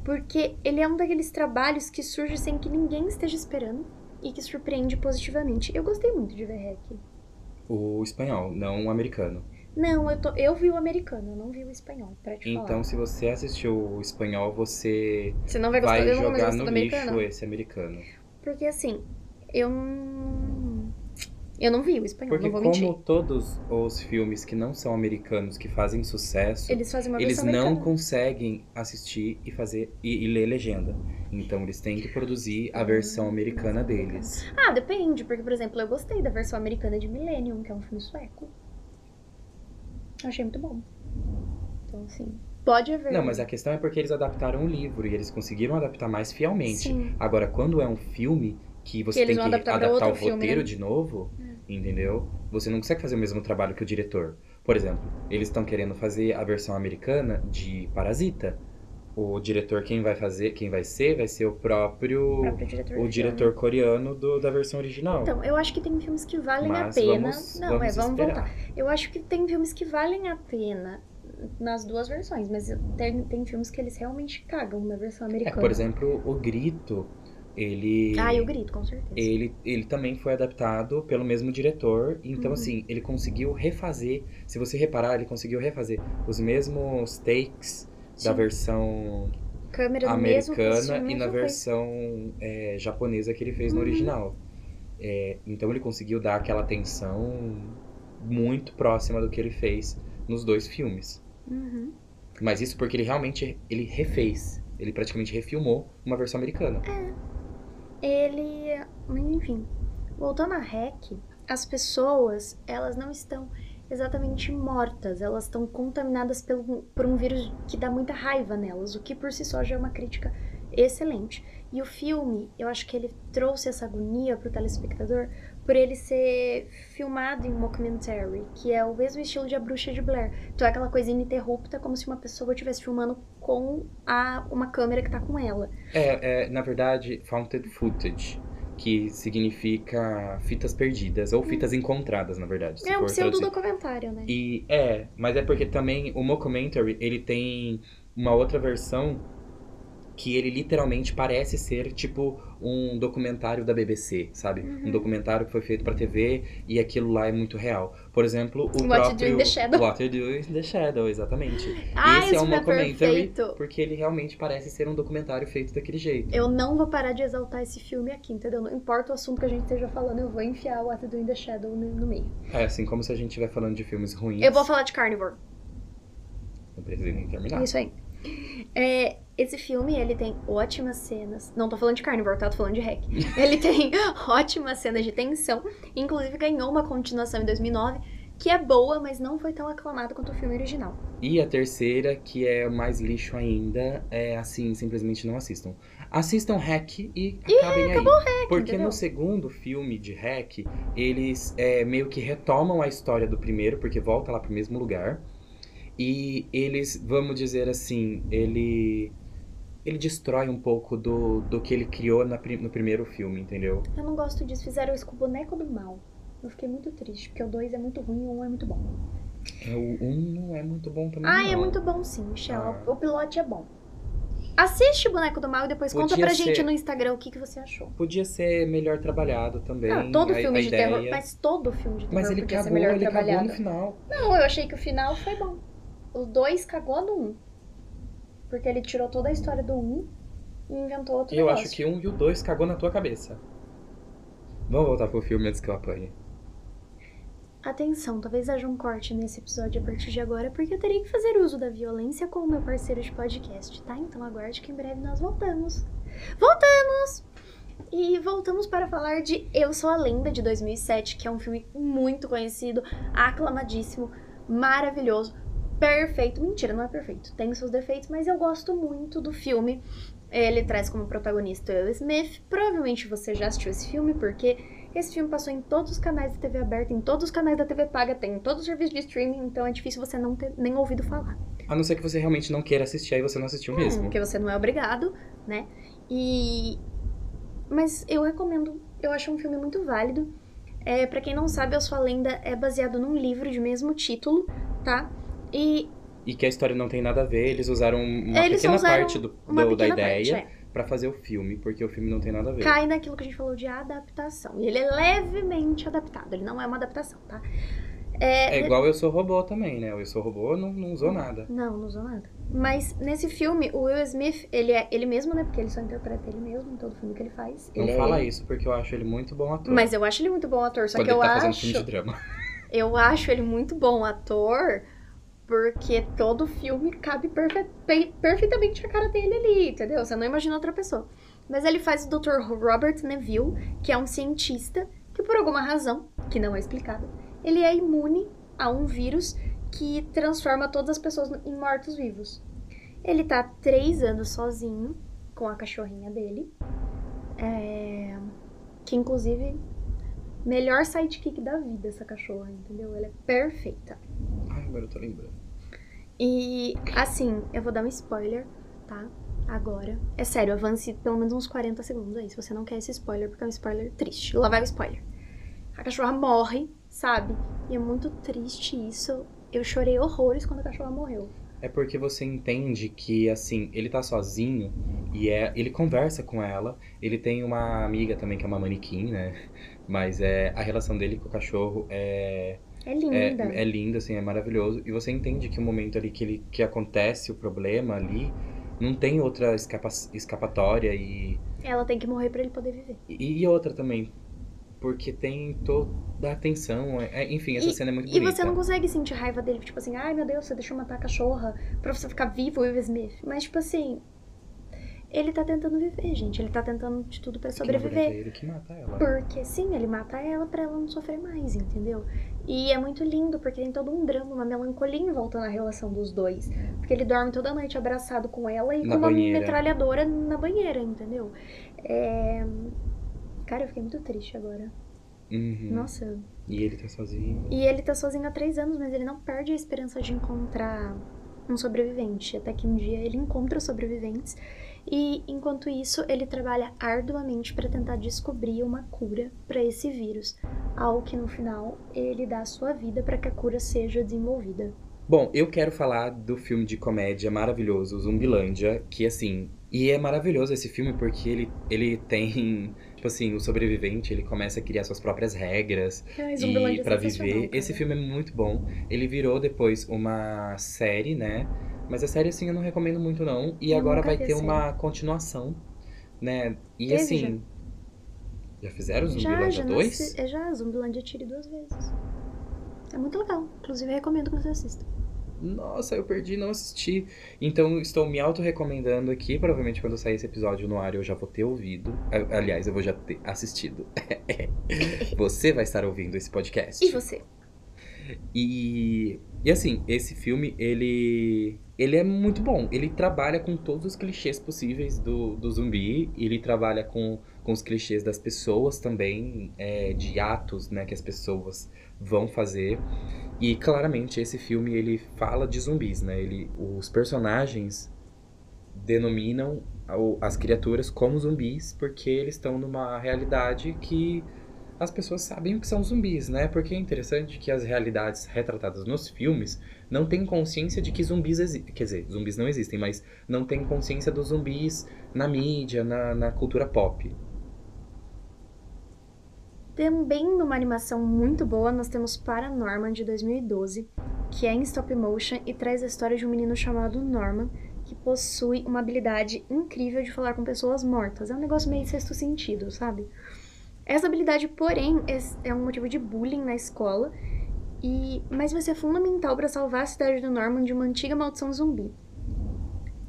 Porque ele é um daqueles trabalhos que surge sem que ninguém esteja esperando e que surpreende positivamente. Eu gostei muito de ver Hack. O espanhol, não o americano. Não, eu, tô, eu vi o americano, eu não vi o espanhol, pra te então, falar. se você assistiu o espanhol, você, você não vai, gostar, vai jogar no lixo americano. esse americano. Porque assim, eu não... Eu não vi o espanhol, Porque não vou como mentir. todos os filmes que não são americanos que fazem sucesso, Eles fazem uma eles não americana. conseguem assistir e fazer e, e ler legenda. Então eles têm que produzir a versão Hum, americana deles. Ah, depende, porque, por exemplo, eu gostei da versão americana de Millennium, que é um filme sueco. Achei muito bom. Então, assim, pode haver. Não, mas a questão é porque eles adaptaram o livro e eles conseguiram adaptar mais fielmente. Sim. Agora, quando é um filme que você Que tem que adaptar adaptar o filme, roteiro né? de novo, entendeu? Você não consegue fazer o mesmo trabalho que o diretor. Por exemplo, eles estão querendo fazer a versão americana de Parasita. O diretor quem vai fazer, quem vai ser, vai ser o próprio O próprio diretor. o diretor coreano do, da versão original. Então, eu acho que tem filmes que valem Mas a pena. vamos, não, vamos é, vamos esperar. voltar. Eu acho que tem filmes que valem a pena nas duas versões, mas tem, tem filmes que eles realmente cagam na versão É, americana. por exemplo, o Grito, ele Ah, eu grito, com certeza. ele, ele também foi adaptado pelo mesmo diretor. Então, Uhum. assim, ele conseguiu refazer. Se você reparar, ele conseguiu refazer os mesmos takes da versão Câmera no mesmo americana posição, e na versão é, japonesa que ele fez no Uhum. original. É, então, ele conseguiu dar aquela tensão muito próxima do que ele fez nos dois filmes. Uhum. Mas isso porque ele realmente ele refez. Ele praticamente refilmou uma versão americana. Ele. Mas enfim. Voltando a REC, as pessoas, elas não estão exatamente mortas. Elas estão contaminadas pelo, por um vírus que dá muita raiva nelas, o que por si só já é uma crítica excelente. E o filme, eu acho que ele trouxe essa agonia pro telespectador por ele ser filmado em um mockumentary, que é o mesmo estilo de A Bruxa de Blair. Então é aquela coisa ininterrupta, como se uma pessoa estivesse filmando com a, uma câmera que tá com ela. É, é, na verdade, found footage, que significa fitas perdidas, ou fitas encontradas, na verdade. É um pseudo-documentário, né? E é, mas é porque também o mockumentary, ele tem uma outra versão que ele literalmente parece ser tipo um documentário da BBC, sabe? Uhum. Um documentário que foi feito pra TV e aquilo lá é muito real. Por exemplo, o What You próprio Do in the Shadow. What You Do in the Shadow, exatamente. Ah, Esse é um é mockumentary perfeito. porque ele realmente parece ser um documentário feito daquele jeito. Eu não vou parar de exaltar esse filme aqui, entendeu? Não importa o assunto que a gente esteja falando, eu vou enfiar o What You Do in the Shadow no, meio. É assim como se a gente estiver falando de filmes ruins. Eu vou falar de Carnivore. Não precisa nem terminar. Isso aí. É, esse filme, ele tem ótimas cenas. Não tô falando de Carnivore, tá? Tô falando de Hack. Ele tem ótimas cenas de tensão. Inclusive, ganhou uma continuação em 2009, que é boa, mas não foi tão aclamada quanto o filme original. E a terceira, que é mais lixo ainda, é assim, simplesmente não assistam. Assistam Hack e acabem aí. Porque entendeu? no segundo filme de Hack, eles é, meio que retomam a história do primeiro, porque volta lá pro mesmo lugar. E eles, vamos dizer assim, ele. Ele destrói um pouco do, do que ele criou na no primeiro filme, entendeu? Eu não gosto disso. Fizeram isso com o boneco do mal. Eu fiquei muito triste, porque o 2 é muito ruim e o 1 um é muito bom. É, O um não é muito bom também. Ah, é não. muito bom sim, Michel. Ah. O pilote é bom. Assiste o Boneco do Mal e depois conta Podia pra gente ser- no Instagram o que, que você achou. Podia ser melhor trabalhado também. Ah, todo a, filme a de ideia. terror, mas todo filme de terror Mas ele podia ser cagou, melhor ele cagou trabalhado. no final. Não, eu achei que o final foi bom. O 2 cagou no 1. Um, porque ele tirou toda a história do 1 um e inventou outro E eu negócio. acho que um e o dois cagou na tua cabeça. Vamos voltar pro filme antes que eu apanhe. Atenção, talvez haja um corte nesse episódio a partir de agora, porque eu terei que fazer uso da violência com o meu parceiro de podcast, tá? Então aguarde que em breve nós voltamos. Voltamos! E voltamos para falar de Eu Sou a Lenda, de 2007, que é um filme muito conhecido, aclamadíssimo, maravilhoso, perfeito. Mentira, não é perfeito, tem seus defeitos, mas eu gosto muito do filme. Ele traz como protagonista o Will Smith. Provavelmente você já assistiu esse filme, porque esse filme passou em todos os canais da TV aberta, em todos os canais da TV paga, tem em todos os serviços de streaming, então é difícil você não ter nem ouvido falar. A não ser que você realmente não queira assistir, aí você não assistiu Hum, mesmo. Porque você não é obrigado, né? E. Mas eu recomendo, eu acho um filme muito válido. É, para quem não sabe, Eu a Lenda é baseado num livro de mesmo título, tá? E E que a história não tem nada a ver, eles usaram uma Eles pequena usaram parte do, uma do- da ideia parte, é. pra fazer o filme, porque o filme não tem nada a ver. cai naquilo que a gente falou de adaptação. E ele é levemente adaptado, ele não é uma adaptação, tá? É igual Eu Sou Robô também, né? O Eu Sou Robô não, não usou nada. Não, não usou nada. Mas nesse filme, o Will Smith, ele é ele mesmo, né? Porque ele só interpreta ele mesmo em todo filme que ele faz. Não ele é fala ele. isso porque eu acho ele muito bom ator. Mas eu acho ele muito bom ator, só quando que eu ele tá fazendo acho. filme de drama. Eu acho ele muito bom ator, porque todo filme cabe perfe- pe- perfeitamente a cara dele ali, entendeu? Você não imagina outra pessoa. Mas ele faz o Dr. Robert Neville, que é um cientista que, por alguma razão, que não é explicada, ele é imune a um vírus que transforma todas as pessoas em mortos-vivos. Ele tá três anos sozinho com a cachorrinha dele. É, Que inclusive melhor sidekick da vida essa cachorra, entendeu? Ela é perfeita. Agora eu tô lembrando. E assim, eu vou dar um spoiler, tá? Agora. É sério, avance pelo menos uns 40 segundos aí, se você não quer esse spoiler, porque é um spoiler triste. Lá vai o spoiler. A cachorra morre, sabe? E é muito triste isso. Eu chorei horrores quando a cachorra morreu. É porque você entende que, assim, ele tá sozinho e é, ele conversa com ela. Ele tem uma amiga também que é uma manequim, né? Mas é, a relação dele com o cachorro é, É é, linda. é linda, assim, é maravilhoso. E você entende que o momento ali que, ele, que acontece o problema ali, não tem outra escapa, escapatória e, Ela tem que morrer pra ele poder viver. e, e outra também. Porque tem toda a atenção. é- é- enfim, essa cena é muito E bonita. você não consegue sentir raiva dele, tipo assim, ai meu Deus, você deixou matar a cachorra pra você ficar vivo, Will Smith. Mas, tipo assim, ele tá tentando viver, gente. Ele tá tentando de tudo pra Que, na verdade, sobreviver. é ele que mata ela. Porque sim, ele mata ela pra ela não sofrer mais, entendeu? E é muito lindo, porque tem todo um drama, uma melancolia em volta na relação dos dois. Porque ele dorme toda noite abraçado com ela e Na com uma banheira. metralhadora na banheira, entendeu? É... Cara, eu fiquei muito triste agora. Uhum. Nossa, E ele tá sozinho. e ele tá sozinho há três anos, mas ele não perde a esperança de encontrar um sobrevivente. Até que um dia ele encontra sobreviventes. E enquanto isso, ele trabalha arduamente para tentar descobrir uma cura para esse vírus. Ao que no final ele dá a sua vida para que a cura seja desenvolvida. Bom, eu quero falar do filme de comédia maravilhoso, Zumbilândia, que assim. E é maravilhoso esse filme porque ele, ele tem. Tipo assim, o sobrevivente, ele começa a criar suas próprias regras Ai, e para viver. Esse filme é muito bom. Ele virou depois uma série, né? Mas a série assim eu não recomendo muito não. E Eu agora vai ter uma continuação, né? E Teve assim, já, fizeram Já, Zumbilândia já, 2? nasci- é já, Zumbilândia tire duas vezes. É muito legal. Inclusive, eu recomendo que você assista. Nossa, eu perdi, não assisti. Então estou me auto-recomendando aqui. Provavelmente quando sair esse episódio no ar eu já vou ter ouvido. Aliás, eu vou já ter assistido. Você vai estar ouvindo esse podcast. E você? E, e assim, esse filme, ele. Ele é muito bom. Ele trabalha com todos os clichês possíveis do, do zumbi. Ele trabalha com, com os clichês das pessoas também, é, de atos né, que as pessoas vão fazer. E claramente esse filme ele fala de zumbis, né? Ele, os personagens denominam as criaturas como zumbis porque eles estão numa realidade que as pessoas sabem o que são zumbis, né? Porque é interessante que as realidades retratadas nos filmes não têm consciência de que zumbis existem. Quer dizer, zumbis não existem, mas não têm consciência dos zumbis na mídia, na, na cultura pop. Também numa animação muito boa, nós temos Paranorman de 2012, que é em stop motion e traz a história de um menino chamado Norman, que possui uma habilidade incrível de falar com pessoas mortas. É um negócio meio sexto sentido, sabe? Essa habilidade, porém, é- é um motivo de bullying na escola, e mas vai ser fundamental para salvar a cidade do Norman de uma antiga maldição zumbi.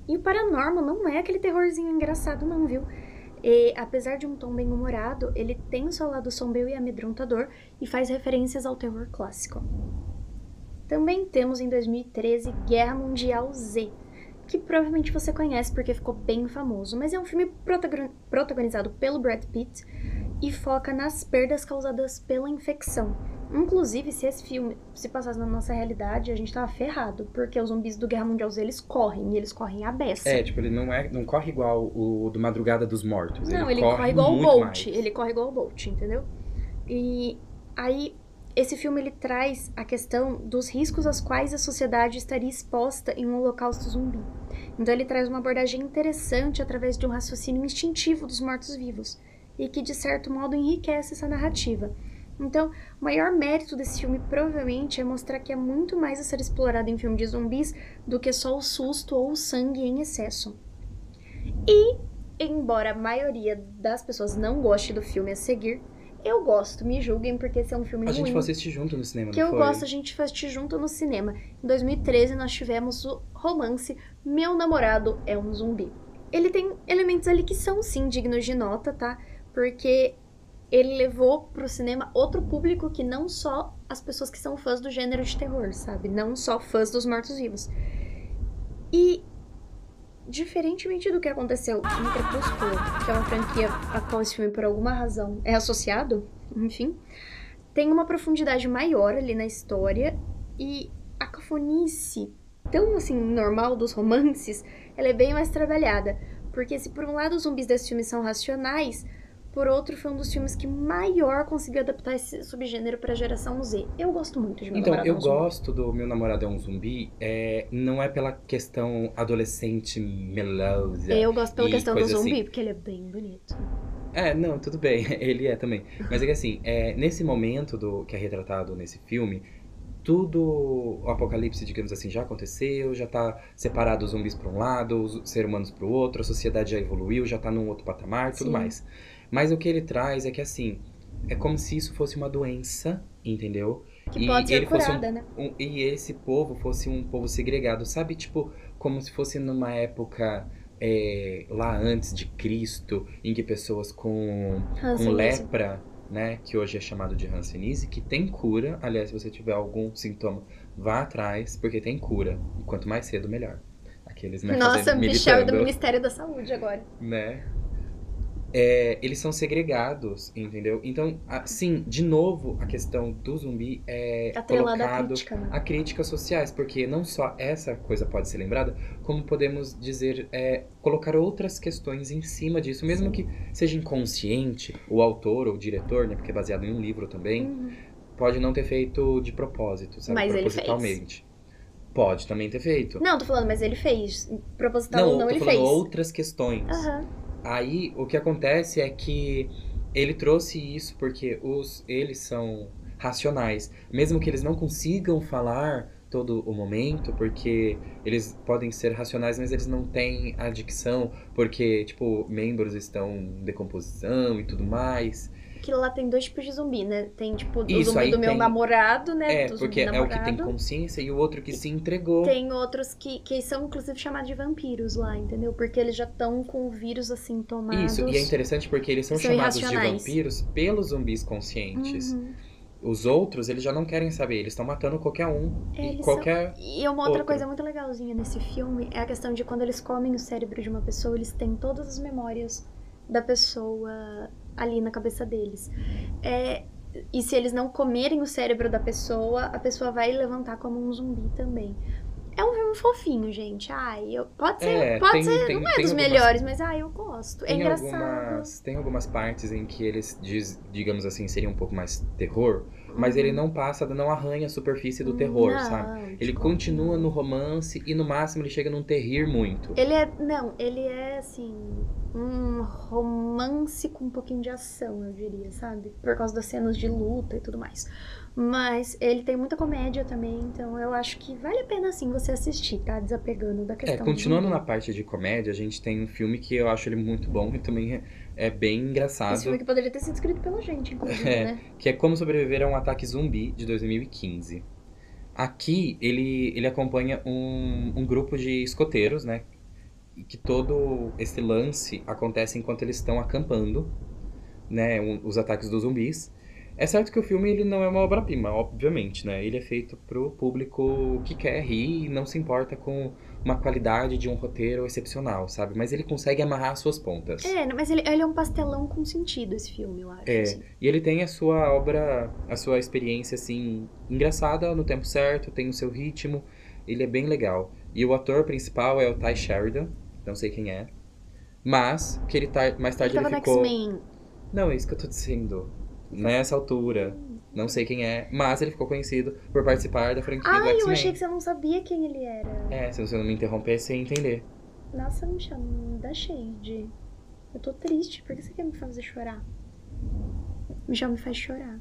E o Paranorman não é aquele terrorzinho engraçado, não, viu? E, apesar de um tom bem humorado, ele tem o seu lado sombrio e amedrontador e faz referências ao terror clássico. Também temos em 2013 Guerra Mundial Z, que provavelmente você conhece porque ficou bem famoso, mas é um filme protagon- protagonizado pelo Brad Pitt e foca nas perdas causadas pela infecção. Inclusive, se esse filme se passasse na nossa realidade, a gente tava ferrado, porque os zumbis do Guerra Mundial eles correm, e eles correm a beça. É, tipo, ele não, é, não corre igual o do Madrugada dos Mortos. Não, ele, corre, corre igual o Bolt. mais. Ele corre igual o Bolt, entendeu? E aí, esse filme ele traz a questão dos riscos aos quais a sociedade estaria exposta em um holocausto zumbi. Então ele traz uma abordagem interessante através de um raciocínio instintivo dos mortos-vivos e que de certo modo enriquece essa narrativa. Então, o maior mérito desse filme provavelmente é mostrar que é muito mais a ser explorado em filme de zumbis do que só o susto ou o sangue em excesso. E, embora a maioria das pessoas não goste do filme a seguir, eu gosto, me julguem porque esse é um filme A ruim. gente foi assistir junto no cinema, que eu foi? gosto, a gente foi assistir junto no cinema. Em 2013 nós tivemos o romance Meu Namorado é um Zumbi. Ele tem elementos ali que são sim dignos de nota, tá? Porque ele levou pro cinema outro público que não só as pessoas que são fãs do gênero de terror, sabe? Não só fãs dos mortos-vivos. E diferentemente do que aconteceu em Crepúsculo, que é uma franquia a qual esse filme por alguma razão é associado, enfim, tem uma profundidade maior ali na história e a cafonice tão assim normal dos romances, ela é bem mais trabalhada, porque se por um lado os zumbis desse filme são racionais, por outro foi um dos filmes que maior conseguiu adaptar esse subgênero pra geração Z. Eu gosto muito de Meu Então, Namorado é eu um Zumbi. gosto do Meu Namorado é um Zumbi, é, não é pela questão adolescente melosa. Eu gosto pela e questão do coisa zumbi, assim. porque ele é bem bonito. É, não, tudo bem, ele é também. Mas é que assim, é, nesse momento do que é retratado nesse filme, tudo, o apocalipse, digamos assim, já aconteceu, já tá separado os zumbis para um lado, os seres humanos para o outro, a sociedade já evoluiu, já tá num outro patamar, tudo Sim. mais. Mas o que ele traz é que assim, é como se isso fosse uma doença, entendeu? Que E pode ser ele fosse um- curada, né? Um- e esse povo fosse um povo segregado, sabe? Tipo, como se fosse numa época é, lá antes de Cristo, em que pessoas com, com lepra, né? Que hoje é chamado de Hanseníase, que tem cura. Aliás, se você tiver algum sintoma, vá atrás, porque tem cura. E quanto mais cedo, melhor. Aqueles, né? Nossa, Michel é do Ministério da Saúde agora. né? É, eles são segregados, entendeu? Então, a- sim, de novo, a questão do zumbi é Atrelada à colocado crítica, né? a críticas sociais, porque não só essa coisa pode ser lembrada, como podemos dizer, é, colocar outras questões em cima disso, mesmo Sim. que seja inconsciente, o autor ou o diretor, né, porque é baseado em um livro também, Uhum. pode não ter feito de propósito, sabe, Mas ele propositalmente. Pode também ter feito. Não, tô falando, mas ele fez. Proposital não, não, tô ele falando fez. outras questões. Aham. Aí o que acontece é que ele trouxe isso porque os eles são racionais, mesmo que eles não consigam falar todo o momento, porque eles podem ser racionais, mas eles não têm a dicção, porque tipo membros estão em decomposição e tudo mais. Aquilo lá tem dois tipos de zumbi, né? Tem, tipo, o Isso, zumbi do meu tem- namorado, né? É, do porque é o que tem consciência e o outro que se entregou. Tem outros que, que são, inclusive, chamados de vampiros lá, entendeu? Porque eles já estão com o vírus assintomados. Isso, e é interessante porque eles são, São chamados de vampiros pelos zumbis conscientes. Uhum. Os outros, eles já não querem saber, eles estão matando qualquer um. É, e eles qualquer. E uma outra Outro. coisa muito legalzinha nesse filme é a questão de quando eles comem o cérebro de uma pessoa, eles têm todas as memórias da pessoa ali na cabeça deles. É, e se eles não comerem o cérebro da pessoa, a pessoa vai levantar como um zumbi também. É um filme fofinho, gente. Ai, eu, pode ser, É, pode tem- ser, tem- não é dos algumas- melhores, mas ai, eu gosto. É Tem engraçado. algumas, tem algumas partes em que eles, diz, digamos assim, seriam um pouco mais terror, mas Uhum. ele não passa, não arranha a superfície do terror, Não, sabe? Ele tipo, continua no romance e no máximo ele chega num terrir muito. Ele é. Não, ele é assim. Um romance com um pouquinho de ação, eu diria, sabe? Por causa das cenas de luta e tudo mais. Mas ele tem muita comédia também, então eu acho que vale a pena sim você assistir, tá? Desapegando da É, questão. continuando do... na parte de comédia, a gente tem um filme que eu acho ele muito bom e também é, é bem engraçado. Esse filme que poderia ter sido escrito pela gente, inclusive, É. né? que é Como Sobreviver a um Ataque Zumbi, de 2015. Aqui, ele, ele acompanha um, um grupo de escoteiros, né? Que todo esse lance acontece enquanto eles estão acampando, né? um- os ataques dos zumbis. É certo que o filme ele não é uma obra-prima, obviamente, né? Ele é feito pro público que quer rir e não se importa com uma qualidade de um roteiro excepcional, sabe? Mas ele consegue amarrar as suas pontas. É, mas ele, ele é um pastelão com sentido, esse filme, eu acho. É, assim. e ele tem a sua obra, a sua experiência, assim, engraçada no tempo certo, tem o seu ritmo, ele é bem legal. E o ator principal é o Ty Sheridan, não sei quem é, mas que ele tá, mais tarde Ele ele, ficou... Não, é isso que eu tô dizendo. Nessa altura, não sei quem é, mas ele ficou conhecido por participar da franquia do Ai, eu X-Men. achei que você não sabia quem ele era. É, se você não me interromper, você ia entender. Nossa, Michel, não dá shade. Eu tô triste. Por que você quer me fazer chorar? Michel me faz chorar.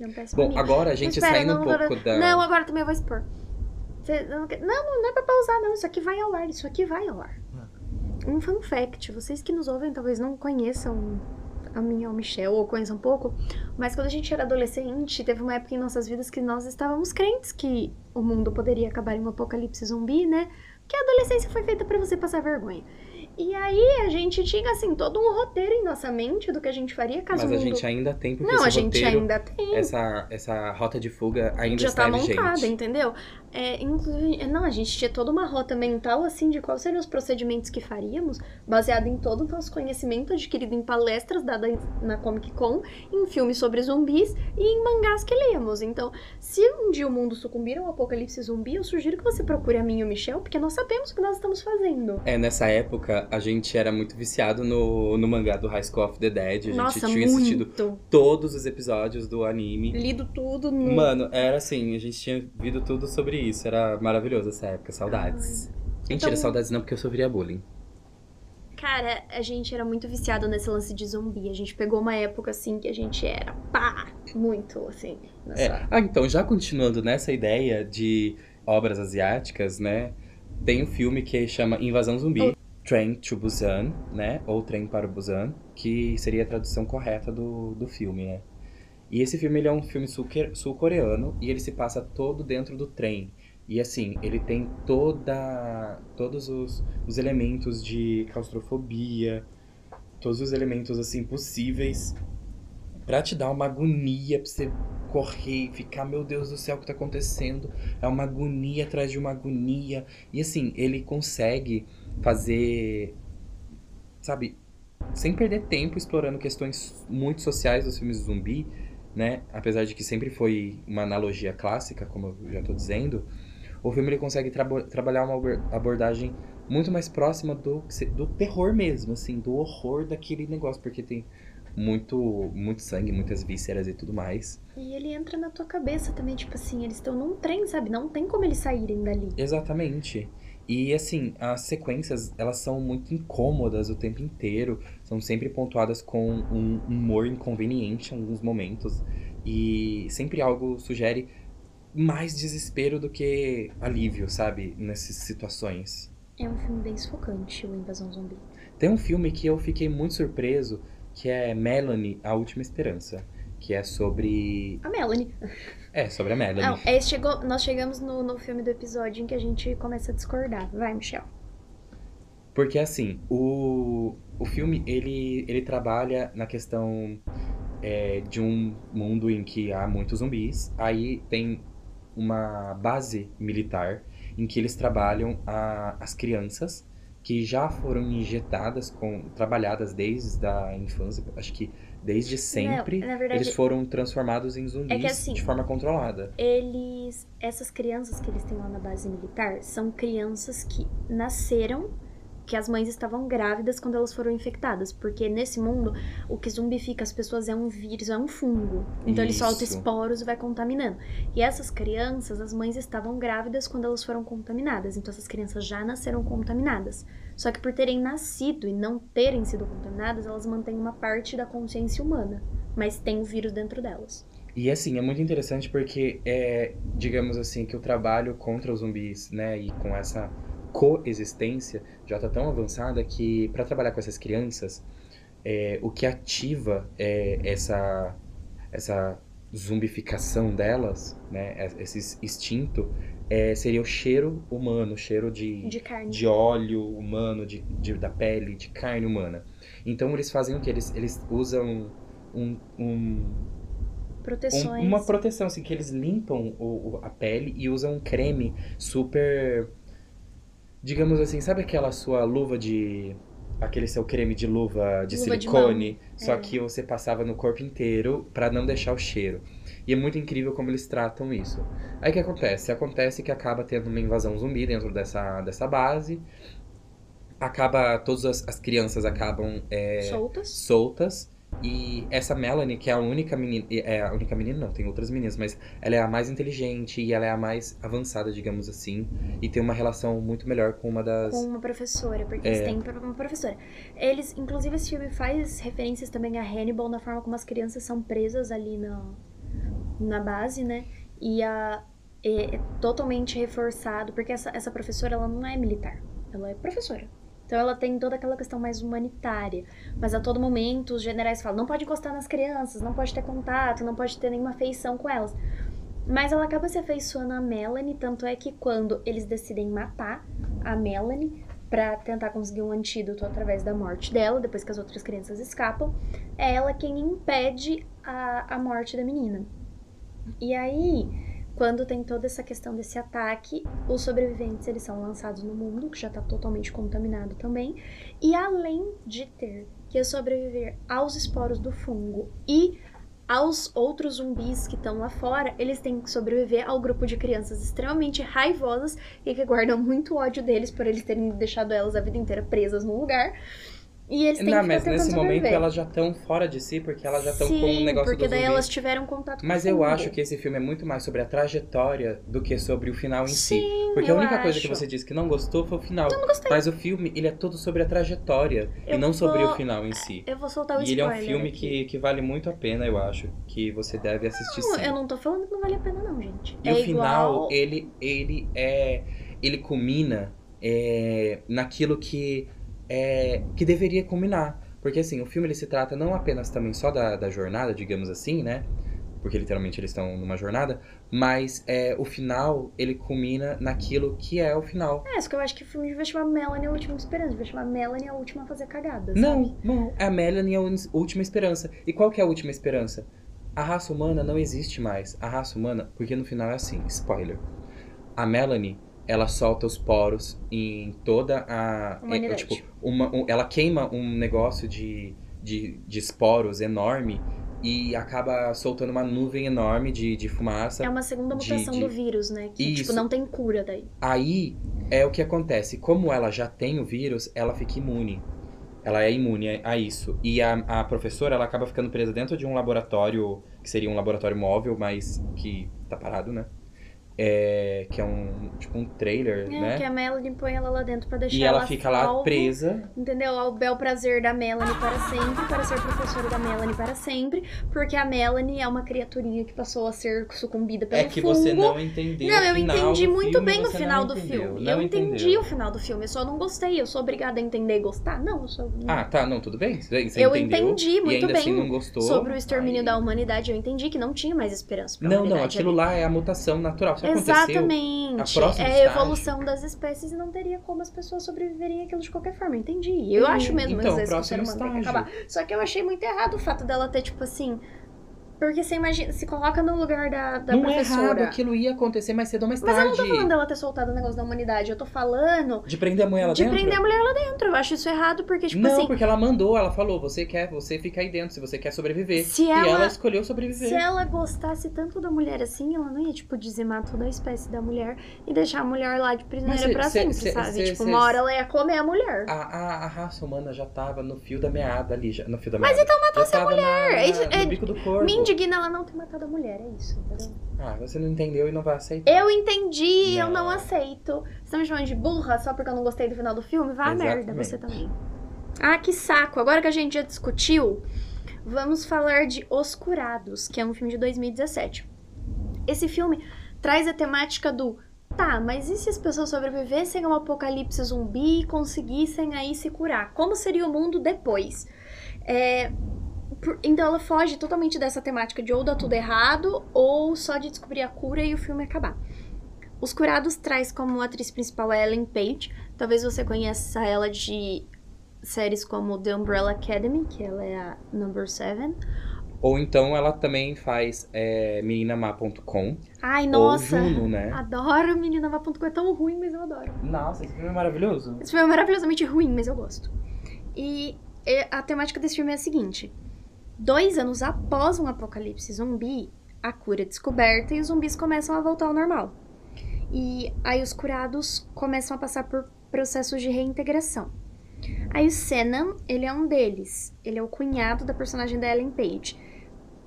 É um péssimo Bom, amigo. agora a gente espera, saindo um não, pouco da. Não, agora também eu vou expor. Cê não, quer- não, não, não é pra pausar, não. Isso aqui vai ao ar. Isso aqui vai ao ar. Um fun fact. Vocês que nos ouvem talvez não conheçam a minha ou o Michel, ou conheçam um pouco. Mas quando a gente era adolescente, teve uma época em nossas vidas que nós estávamos crentes que o mundo poderia acabar em um apocalipse zumbi, né? Que a adolescência foi feita pra você passar vergonha. E aí a gente tinha, assim, todo um roteiro em nossa mente do que a gente faria caso Mas o a mundo... gente ainda tem, porque Não, a gente roteiro, ainda tem. essa, essa rota de fuga ainda já está tá montada, entendeu? É, inclusive, não, a gente tinha toda uma rota mental, assim, de quais seriam os procedimentos que faríamos, baseado em todo o nosso conhecimento adquirido em palestras dadas na Comic Con, em filmes sobre zumbis e em mangás que lemos. Então, se um dia o mundo sucumbir ao apocalipse zumbi, eu sugiro que você procure a mim e o Michel, porque nós sabemos o que nós estamos fazendo. É, nessa época, a gente era muito viciado no, no mangá do High School of the Dead. A gente Nossa, tinha assistido muito. todos os episódios do anime. Lido tudo no... Mano, era assim, a gente tinha visto tudo sobre isso. Era maravilhoso essa época, saudades. Mentira, Então- saudades não, porque eu sofria bullying. Cara, a gente era muito viciado nesse lance de zumbi. A gente pegou uma época assim que a gente era pá, muito assim. Nessa... É. Ah, então, já continuando nessa ideia de obras asiáticas, né? Tem um filme que chama Invasão Zumbi, Train to Busan, né? Ou Trem para Busan, que seria a tradução correta do, do filme, né? E esse filme ele é um filme sul- sul-coreano e ele se passa todo dentro do trem. E assim, ele tem toda todos os, os elementos de claustrofobia, todos os elementos assim possíveis Pra te dar uma agonia, pra você correr e ficar, meu Deus do céu, o que tá acontecendo? É uma agonia atrás de uma agonia. E assim, ele consegue fazer, sabe, sem perder tempo explorando questões muito sociais dos filmes zumbi, né? Apesar de que sempre foi uma analogia clássica, como eu já tô dizendo, o filme ele consegue trabo- trabalhar uma abor- abordagem muito mais próxima do, do terror mesmo, assim, do horror daquele negócio, porque tem muito, muito sangue, muitas vísceras e tudo mais. E ele entra na tua cabeça também, tipo assim, eles estão num trem, sabe? Não tem como eles saírem dali. Exatamente. E assim, as sequências, elas são muito incômodas o tempo inteiro, são sempre pontuadas com um humor inconveniente em alguns momentos, e sempre algo sugere mais desespero do que alívio, sabe, nessas situações. É um filme bem sufocante, o Invasão Zumbi. Tem um filme que eu fiquei muito surpreso, que é Melanie, A Última Esperança, que é sobre... A Melanie. É, sobre a Melanie. Não, esse chegou, nós chegamos no, no filme do episódio em que a gente começa a discordar. Vai, Michel. Porque assim, o, o filme ele, ele trabalha na questão é, de um mundo em que há muitos zumbis. Aí tem uma base militar em que eles trabalham a, as crianças que já foram injetadas com trabalhadas desde a infância, acho que desde sempre. Não, verdade, Eles foram transformados em zumbis É que assim- de forma controlada. eles. Essas crianças que eles têm lá na base militar são crianças que nasceram. Que as mães estavam grávidas quando elas foram infectadas. Porque nesse mundo, o que zumbifica as pessoas é um vírus, é um fungo. Então ele solta Isso. esporos e vai contaminando. E essas crianças, as mães estavam grávidas quando elas foram contaminadas. Então essas crianças já nasceram contaminadas. Só que por terem nascido e não terem sido contaminadas, elas mantêm uma parte da consciência humana. Mas tem o vírus dentro delas. E assim, é muito interessante porque é, digamos assim, que o trabalho contra os zumbis, né, e com essa coexistência já tá tão avançada que para trabalhar com essas crianças, é, o que ativa é, essa essa zumbificação delas, né, esse instinto, é, seria o cheiro humano, o cheiro de, De de óleo humano, de, de- da pele, de carne humana. Então eles fazem o que? Eles, eles usam um- um, Proteções. um- uma proteção, assim, que eles limpam o, o- a pele e usam um creme super. Digamos assim, sabe aquela sua luva de. Aquele seu creme de luva de Luva de silicone, só é. que você passava no corpo inteiro pra não deixar o cheiro. E é muito incrível como eles tratam isso. Aí o que acontece? Acontece que acaba tendo uma invasão zumbi dentro dessa, dessa base. Acaba. Todas as, as crianças acabam é, soltas. soltas. E essa Melanie, que é a única menina. É a única menina, não, tem outras meninas, mas ela é a mais inteligente e ela é a mais avançada, digamos assim. E tem uma relação muito melhor com uma das. Com uma professora, porque É. eles têm uma professora. Eles, inclusive, esse filme faz referências também a Hannibal na forma como as crianças são presas ali no, na base, né? E a, é, é totalmente reforçado, porque essa, essa professora, ela não é militar, ela é professora. Então ela tem toda aquela questão mais humanitária. Mas a todo momento os generais falam: não pode encostar nas crianças, não pode ter contato, não pode ter nenhuma afeição com elas. Mas ela acaba se afeiçoando a Melanie, tanto é que quando eles decidem matar a Melanie para tentar conseguir um antídoto através da morte dela, depois que as outras crianças escapam, é ela quem impede a, a morte da menina. E aí, quando tem toda essa questão desse ataque, os sobreviventes eles são lançados no mundo, que já está totalmente contaminado também, e além de ter que sobreviver aos esporos do fungo e aos outros zumbis que estão lá fora, eles têm que sobreviver ao grupo de crianças extremamente raivosas e que guardam muito ódio deles por eles terem deixado elas a vida inteira presas num lugar. E eles têm Não, que mas nesse sobreviver. momento elas já estão fora de si, porque elas já estão com um negócio porque do daí elas tiveram contato Mas com o eu acho que esse filme é muito mais sobre a trajetória do que sobre o final em si. Sim, Porque a única coisa que acho. você disse que não gostou foi o final. Eu não gostei. Mas o filme, ele é todo sobre a trajetória Eu e não sobre vou- o final em si. Eu vou soltar o E ele é um filme aqui. que, que vale muito a pena, eu acho. Que você deve assistir Não, sim. eu não tô falando que não vale a pena não, gente. E é o final, igual... ele, ele é. Ele culmina é, naquilo que, é, que deveria culminar. Porque assim, o filme ele se trata não apenas também só da, da jornada, digamos assim, né? Porque literalmente eles estão numa jornada, mas é, o final ele culmina naquilo que é o final. É, só que eu acho que o filme devia chamar Melanie a Última Esperança. Devia chamar Melanie a Última a Fazer Cagada, Não, não, é a Melanie é a última esperança. E qual que é a última esperança? A raça humana não existe mais. A raça humana, porque no final é assim, spoiler. A Melanie, ela solta os poros em toda a. é, tipo, uma, um- ela queima um negócio de, de, de esporos enorme e acaba soltando uma nuvem enorme de, de fumaça. É uma segunda de- mutação de- do vírus, né? Que, tipo, Isso. não tem cura daí. Aí é o que acontece. Como ela já tem o vírus, ela fica imune. Ela é imune a isso. E a, a professora, ela acaba ficando presa dentro de um laboratório, que seria um laboratório móvel, mas que tá parado, né? É, que é um, tipo um trailer, É, né? que a Melanie põe ela lá dentro pra deixar E ela fica lá salvo, presa. Entendeu? Ao bel prazer da Melanie para sempre, para ser professora da Melanie para sempre, porque a Melanie é uma criaturinha que passou a ser sucumbida pelo É que fungo. você não entendeu Não, eu entendi muito filme, bem o final do entendeu, filme. eu entendi entendeu. o final do filme, eu só não gostei. Eu sou obrigada a entender e gostar? Não, eu sou. Ah, tá, não, tudo bem. Você Eu entendeu, entendi muito ainda bem assim não gostou. Sobre o extermínio aí- da humanidade, eu entendi que não tinha mais esperança pra Não, não, aquilo ali. lá é a mutação natural. Isso. Exatamente. é a estágio. evolução das espécies e não teria como as pessoas sobreviveriam aquilo de qualquer forma. Entendi. Eu Hum, acho mesmo então, às vezes que o ser humano tem que estágio. acabar. Só que eu achei muito errado o fato dela ter, tipo assim. Porque você imagina, se coloca no lugar da, da não é professora. errado, aquilo ia acontecer mais cedo ou mais Mas eu tarde. não tô falando dela ter soltado o negócio da humanidade, eu tô falando De prender a mulher lá de dentro? prender a mulher lá dentro. Eu acho isso errado, porque, tipo não, assim, porque ela mandou, ela falou, você quer, você fica aí dentro, se você quer sobreviver. Se E ela ela- escolheu sobreviver. se ela gostasse tanto da mulher assim, ela não ia, tipo, dizimar toda a espécie da mulher e deixar a mulher lá de prisioneira Mas cê- pra cê- sempre, cê- sabe? cê- tipo, cê- uma hora ela ia comer a mulher. A, a, a raça humana já tava no fio da meada ali, já, no fio da Mas meada. então matou essa mulher. Na, É isso- no é- bico do corpo. Me indigna ela não ter matado a mulher, é isso, entendeu? Ah, você não entendeu e não vai aceitar. Eu entendi, eu não Não. aceito. Você tá me chamando de burra só porque eu não gostei do final do filme? Vá a merda, Exatamente. você também. Ah, que saco. Agora que a gente já discutiu, vamos falar de Os Curados, que é um filme de 2017. Esse filme traz a temática do Tá, mas e se as pessoas sobrevivessem a um apocalipse zumbi e conseguissem aí se curar? Como seria o mundo depois? É, então ela foge totalmente dessa temática de ou dar tudo errado ou só de descobrir a cura e o filme acabar. Os Curados traz como atriz principal a Ellen Page. Talvez você conheça ela de séries como The Umbrella Academy, que ela é a number 7. Ou então ela também faz é, meninamá.com. Ai, Ou nossa! Juno, né? Adoro Menina Vá.com, é tão ruim, mas eu adoro. Nossa, esse filme é maravilhoso. Esse filme é maravilhosamente ruim, mas eu gosto. E a temática desse filme é a seguinte: dois anos após um apocalipse zumbi, a cura é descoberta e os zumbis começam a voltar ao normal. E aí os curados começam a passar por processos de reintegração. Aí o Senan, ele é um deles. Ele é o cunhado da personagem da Ellen Page.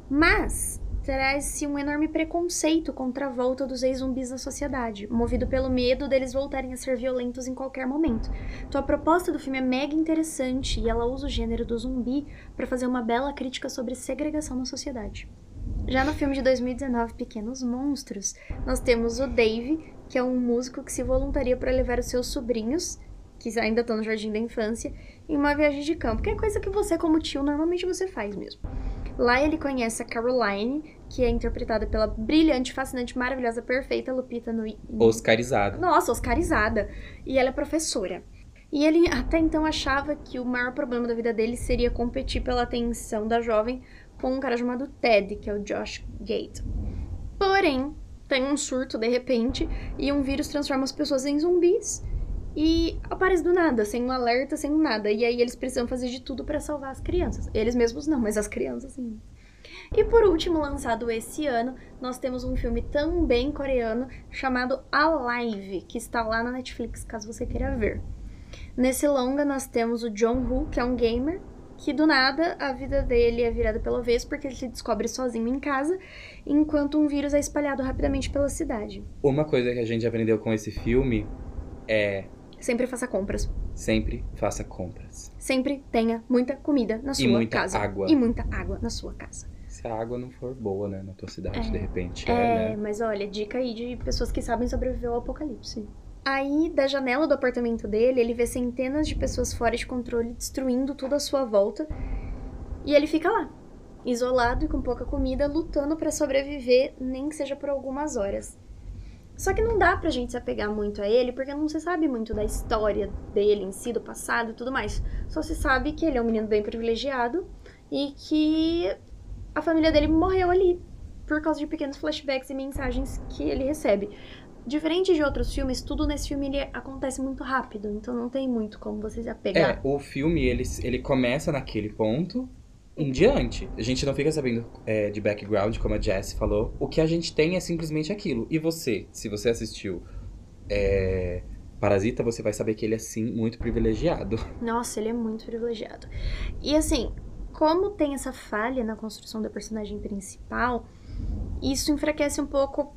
Mas traz-se um enorme preconceito contra a volta dos ex-zumbis na sociedade, movido pelo medo deles voltarem a ser violentos em qualquer momento. Então a proposta do filme é mega interessante e ela usa o gênero do zumbi para fazer uma bela crítica sobre segregação na sociedade. Já no filme de 2019, Pequenos Monstros, nós temos o Dave, que é um músico que se voluntaria para levar os seus sobrinhos, que ainda estão no jardim da infância, em uma viagem de campo, que é coisa que você, como tio, normalmente você faz mesmo. Lá ele conhece a Caroline, que é interpretada pela brilhante, fascinante, maravilhosa, perfeita Lupita no... Oscarizada. Nossa, Oscarizada. E ela é professora. E ele até então achava que o maior problema da vida dele seria competir pela atenção da jovem com um cara chamado Ted, que é o Josh Gate. Porém, tem um surto de repente e um vírus transforma as pessoas em zumbis e aparece do nada, sem um alerta, sem nada. E aí eles precisam fazer de tudo para salvar as crianças. Eles mesmos não, mas as crianças sim. E por último, lançado esse ano, nós temos um filme também coreano chamado Alive, que está lá na Netflix, caso você queira ver. Nesse longa nós temos o John Woo, que é um gamer, que do nada a vida dele é virada pelo avesso porque ele se descobre sozinho em casa, enquanto um vírus é espalhado rapidamente pela cidade. Uma coisa que a gente aprendeu com esse filme é Sempre faça compras. sempre faça compras. Sempre tenha muita comida na sua muita casa. água. E muita água na sua casa. Se a água não for boa, né, na tua cidade, É. de repente, É, é, né? mas olha, dica aí de pessoas que sabem sobreviver ao apocalipse. Aí, da janela do apartamento dele, ele vê centenas de pessoas fora de controle destruindo tudo à sua volta. E ele fica lá, isolado e com pouca comida, lutando pra sobreviver, nem que seja por algumas horas. Só que não dá pra gente se apegar muito a ele, porque não se sabe muito da história dele em si, do passado e tudo mais. Só se sabe que ele é um menino bem privilegiado e que a família dele morreu ali por causa de pequenos flashbacks e mensagens que ele recebe. Diferente de outros filmes, tudo nesse filme ele acontece muito rápido, então não tem muito como você se É, apegar. o filme, ele, ele começa naquele ponto em diante. A gente não fica sabendo é, de background, como a Jess falou. O que a gente tem é simplesmente aquilo. E você, se você assistiu é, Parasita, você vai saber que ele é, sim, muito privilegiado. Nossa, ele é muito privilegiado. E assim, como tem essa falha na construção da personagem principal, isso enfraquece um pouco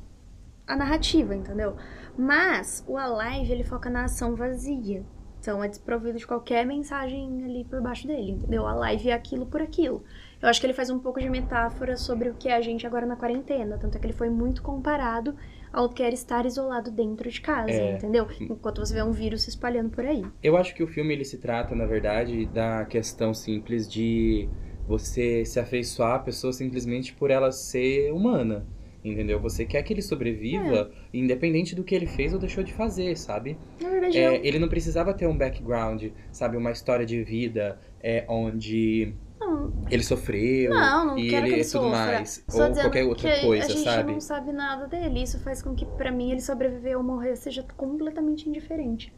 a narrativa, entendeu? Mas o Alive, ele foca na ação vazia. Então é desprovido de qualquer mensagem ali por baixo dele, entendeu? A live é aquilo por aquilo. Eu acho que ele faz um pouco de metáfora sobre o que é a gente agora na quarentena. Tanto é que ele foi muito comparado ao que era estar isolado dentro de casa, É. entendeu? Enquanto você vê um vírus se espalhando por aí. Eu acho que o filme ele se trata, na verdade, da questão simples de você se afeiçoar à pessoa simplesmente por ela ser humana. Entendeu? Você quer que ele sobreviva, independente do que ele fez ou deixou de fazer, sabe? Na verdade, É, eu ele não precisava ter um background, sabe? Uma história de vida é, onde não, ele sofreu não, não e quero ele que ele tudo sofra. mais. Só ou qualquer outra coisa, a gente sabe? não sabe nada dele. Isso faz com que, pra mim, ele sobreviver ou morrer seja completamente indiferente.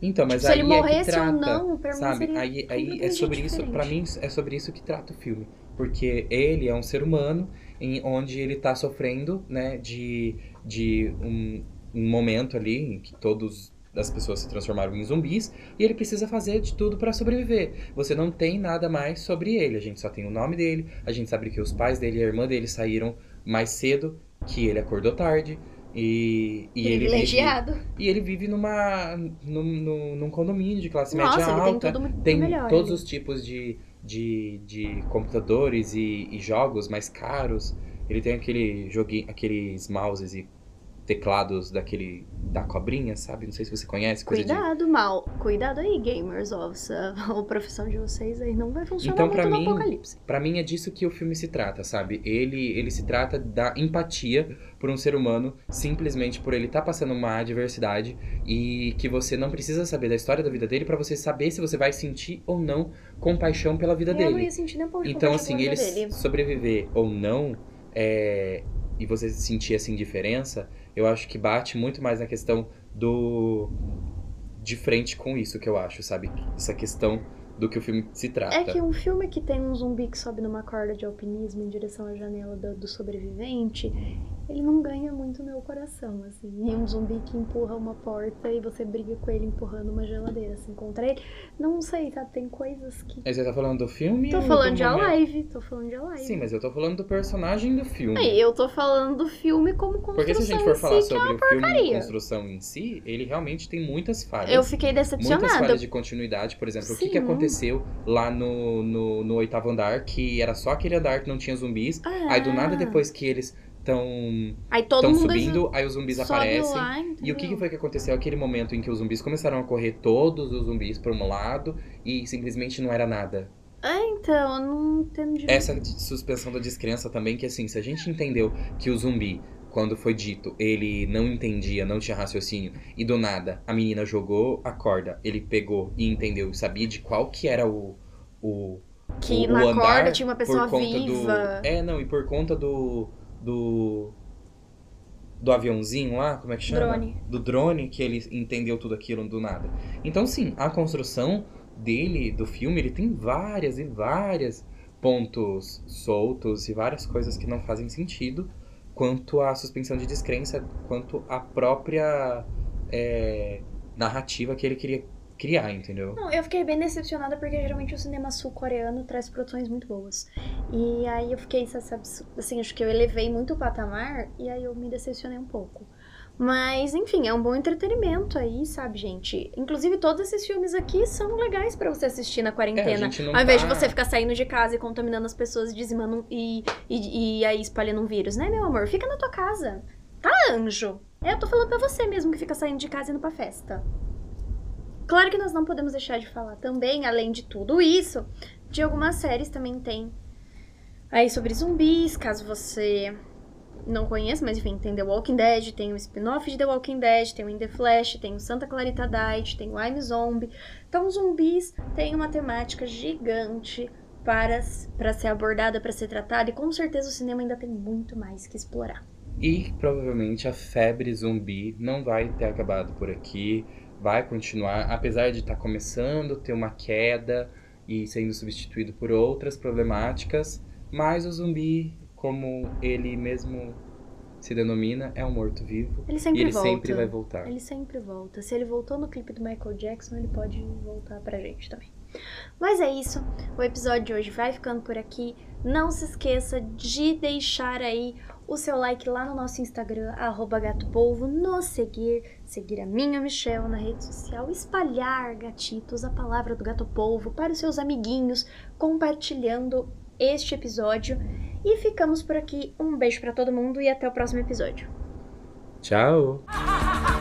Então, mas Tipo, se aí ele é que morresse trata, ou não, pra mim sabe? Aí, aí é sobre isso, pra mim, é sobre isso que trata o filme. Porque ele é um ser humano em onde ele tá sofrendo, né, de, de um, um momento ali em que todos as pessoas se transformaram em zumbis e ele precisa fazer de tudo pra sobreviver. Você não tem nada mais sobre ele, a gente só tem o nome dele, a gente sabe que os pais dele e a irmã dele saíram mais cedo, que ele acordou tarde e, e ele vive, Privilegiado. e ele vive numa num, num, num condomínio de classe Nossa, média ele alta. tem Tem todos ali. os tipos de, de, de computadores e, e jogos mais caros. Ele tem aquele joguinho, aqueles mouses e teclados daquele da cobrinha, sabe? Não sei se você conhece, coisa de Cuidado, mal. Cuidado aí, gamers. Ó, a profissão de vocês aí não vai funcionar Então, muito pra no mim, apocalipse. Pra mim é disso que o filme se trata, sabe? Ele, ele se trata da empatia por um ser humano, simplesmente por ele estar passando uma adversidade e que você não precisa saber da história da vida dele pra você saber se você vai sentir ou não compaixão pela vida Eu não dele. ia sentir nem de Então, assim, ele dele. sobreviver ou não, é, e você sentir essa indiferença, eu acho que bate muito mais na questão do. de frente com isso que eu acho, sabe? Essa questão do que o filme se trata. É que um filme que tem um zumbi que sobe numa corda de alpinismo em direção à janela do, do sobrevivente, ele não ganha muito meu coração, assim. E um zumbi que empurra uma porta e você briga com ele empurrando uma geladeira, assim, contra ele. Não sei, tá? Tem coisas que. Mas você tá falando do filme? Tô falando do de momento? Alive, tô falando de Alive. Sim, mas eu tô falando do personagem do filme. Aí, eu tô falando do filme como construção Porque se a gente for falar si, é sobre uma o filme em construção em si, ele realmente tem muitas falhas. Eu fiquei Muitas decepcionada. falhas de continuidade, por exemplo, o que, que Sim. aconteceu lá no, no, no oitavo andar, que era só aquele andar que não tinha zumbis. Ah. Aí do nada, depois que eles estão Aí todo tão subindo, aí os zumbis aparecem. lá, E o que, que foi que aconteceu? Aquele momento em que os zumbis começaram a correr todos os zumbis para um lado e simplesmente não era nada. É, então, eu não entendi. Essa suspensão da descrença também, que assim, se a gente entendeu que o zumbi, quando foi dito, ele não entendia, não tinha raciocínio, e do nada a menina jogou a corda, ele pegou e entendeu, sabia de qual que era o. o Que o- o na andar corda tinha uma pessoa viva. Do, é, não, e por conta do. Do. do aviãozinho lá, como é que chama? Drone. Do drone, que ele entendeu tudo aquilo do nada. Então, sim, a construção dele, do filme, ele tem várias e várias pontos soltos e várias coisas que não fazem sentido quanto à suspensão de descrença, quanto à própria é, narrativa que ele queria criar, entendeu? Não, eu fiquei bem decepcionada porque geralmente o cinema sul-coreano traz produções muito boas. E aí eu fiquei, sabe, assim, acho que eu elevei muito o patamar e aí eu me decepcionei um pouco. Mas, enfim, é um bom entretenimento aí, sabe, gente? Inclusive, todos esses filmes aqui são legais pra você assistir na É, quarentena. não Ao invés de tá- você ficar saindo de casa e contaminando as pessoas, dizimando e, e, e aí espalhando um vírus, né, meu amor? Fica na tua casa. Tá, anjo? É, eu tô falando pra você mesmo que fica saindo de casa e indo pra festa. Claro que nós não podemos deixar de falar também, além de tudo isso, de algumas séries também tem aí sobre zumbis, caso você não conheça, mas enfim, tem The Walking Dead, tem o spin-off de The Walking Dead, tem o In The Flash, tem o Santa Clarita Diet, tem o I'm Zombie. Então, zumbis tem uma temática gigante para, para ser abordada, para ser tratada, e com certeza o cinema ainda tem muito mais que explorar. E provavelmente a febre zumbi não vai ter acabado por aqui, vai continuar, apesar de estar começando a ter uma queda e sendo substituído por outras problemáticas, mas o zumbi, como ele mesmo se denomina, é um morto-vivo Ele e sempre ele volta. sempre vai voltar. Ele sempre volta. Se ele voltou no clipe do Michael Jackson, ele pode voltar pra gente também. Mas é isso. O episódio de hoje vai ficando por aqui. Não se esqueça de deixar aí o seu like lá no nosso Instagram, arroba gatopolvo, nos seguir, seguir a minha Michelle na rede social, espalhar, gatitos, a palavra do Gato Polvo para os seus amiguinhos, compartilhando este episódio. E ficamos por aqui. Um beijo pra todo mundo e até o próximo episódio. Tchau!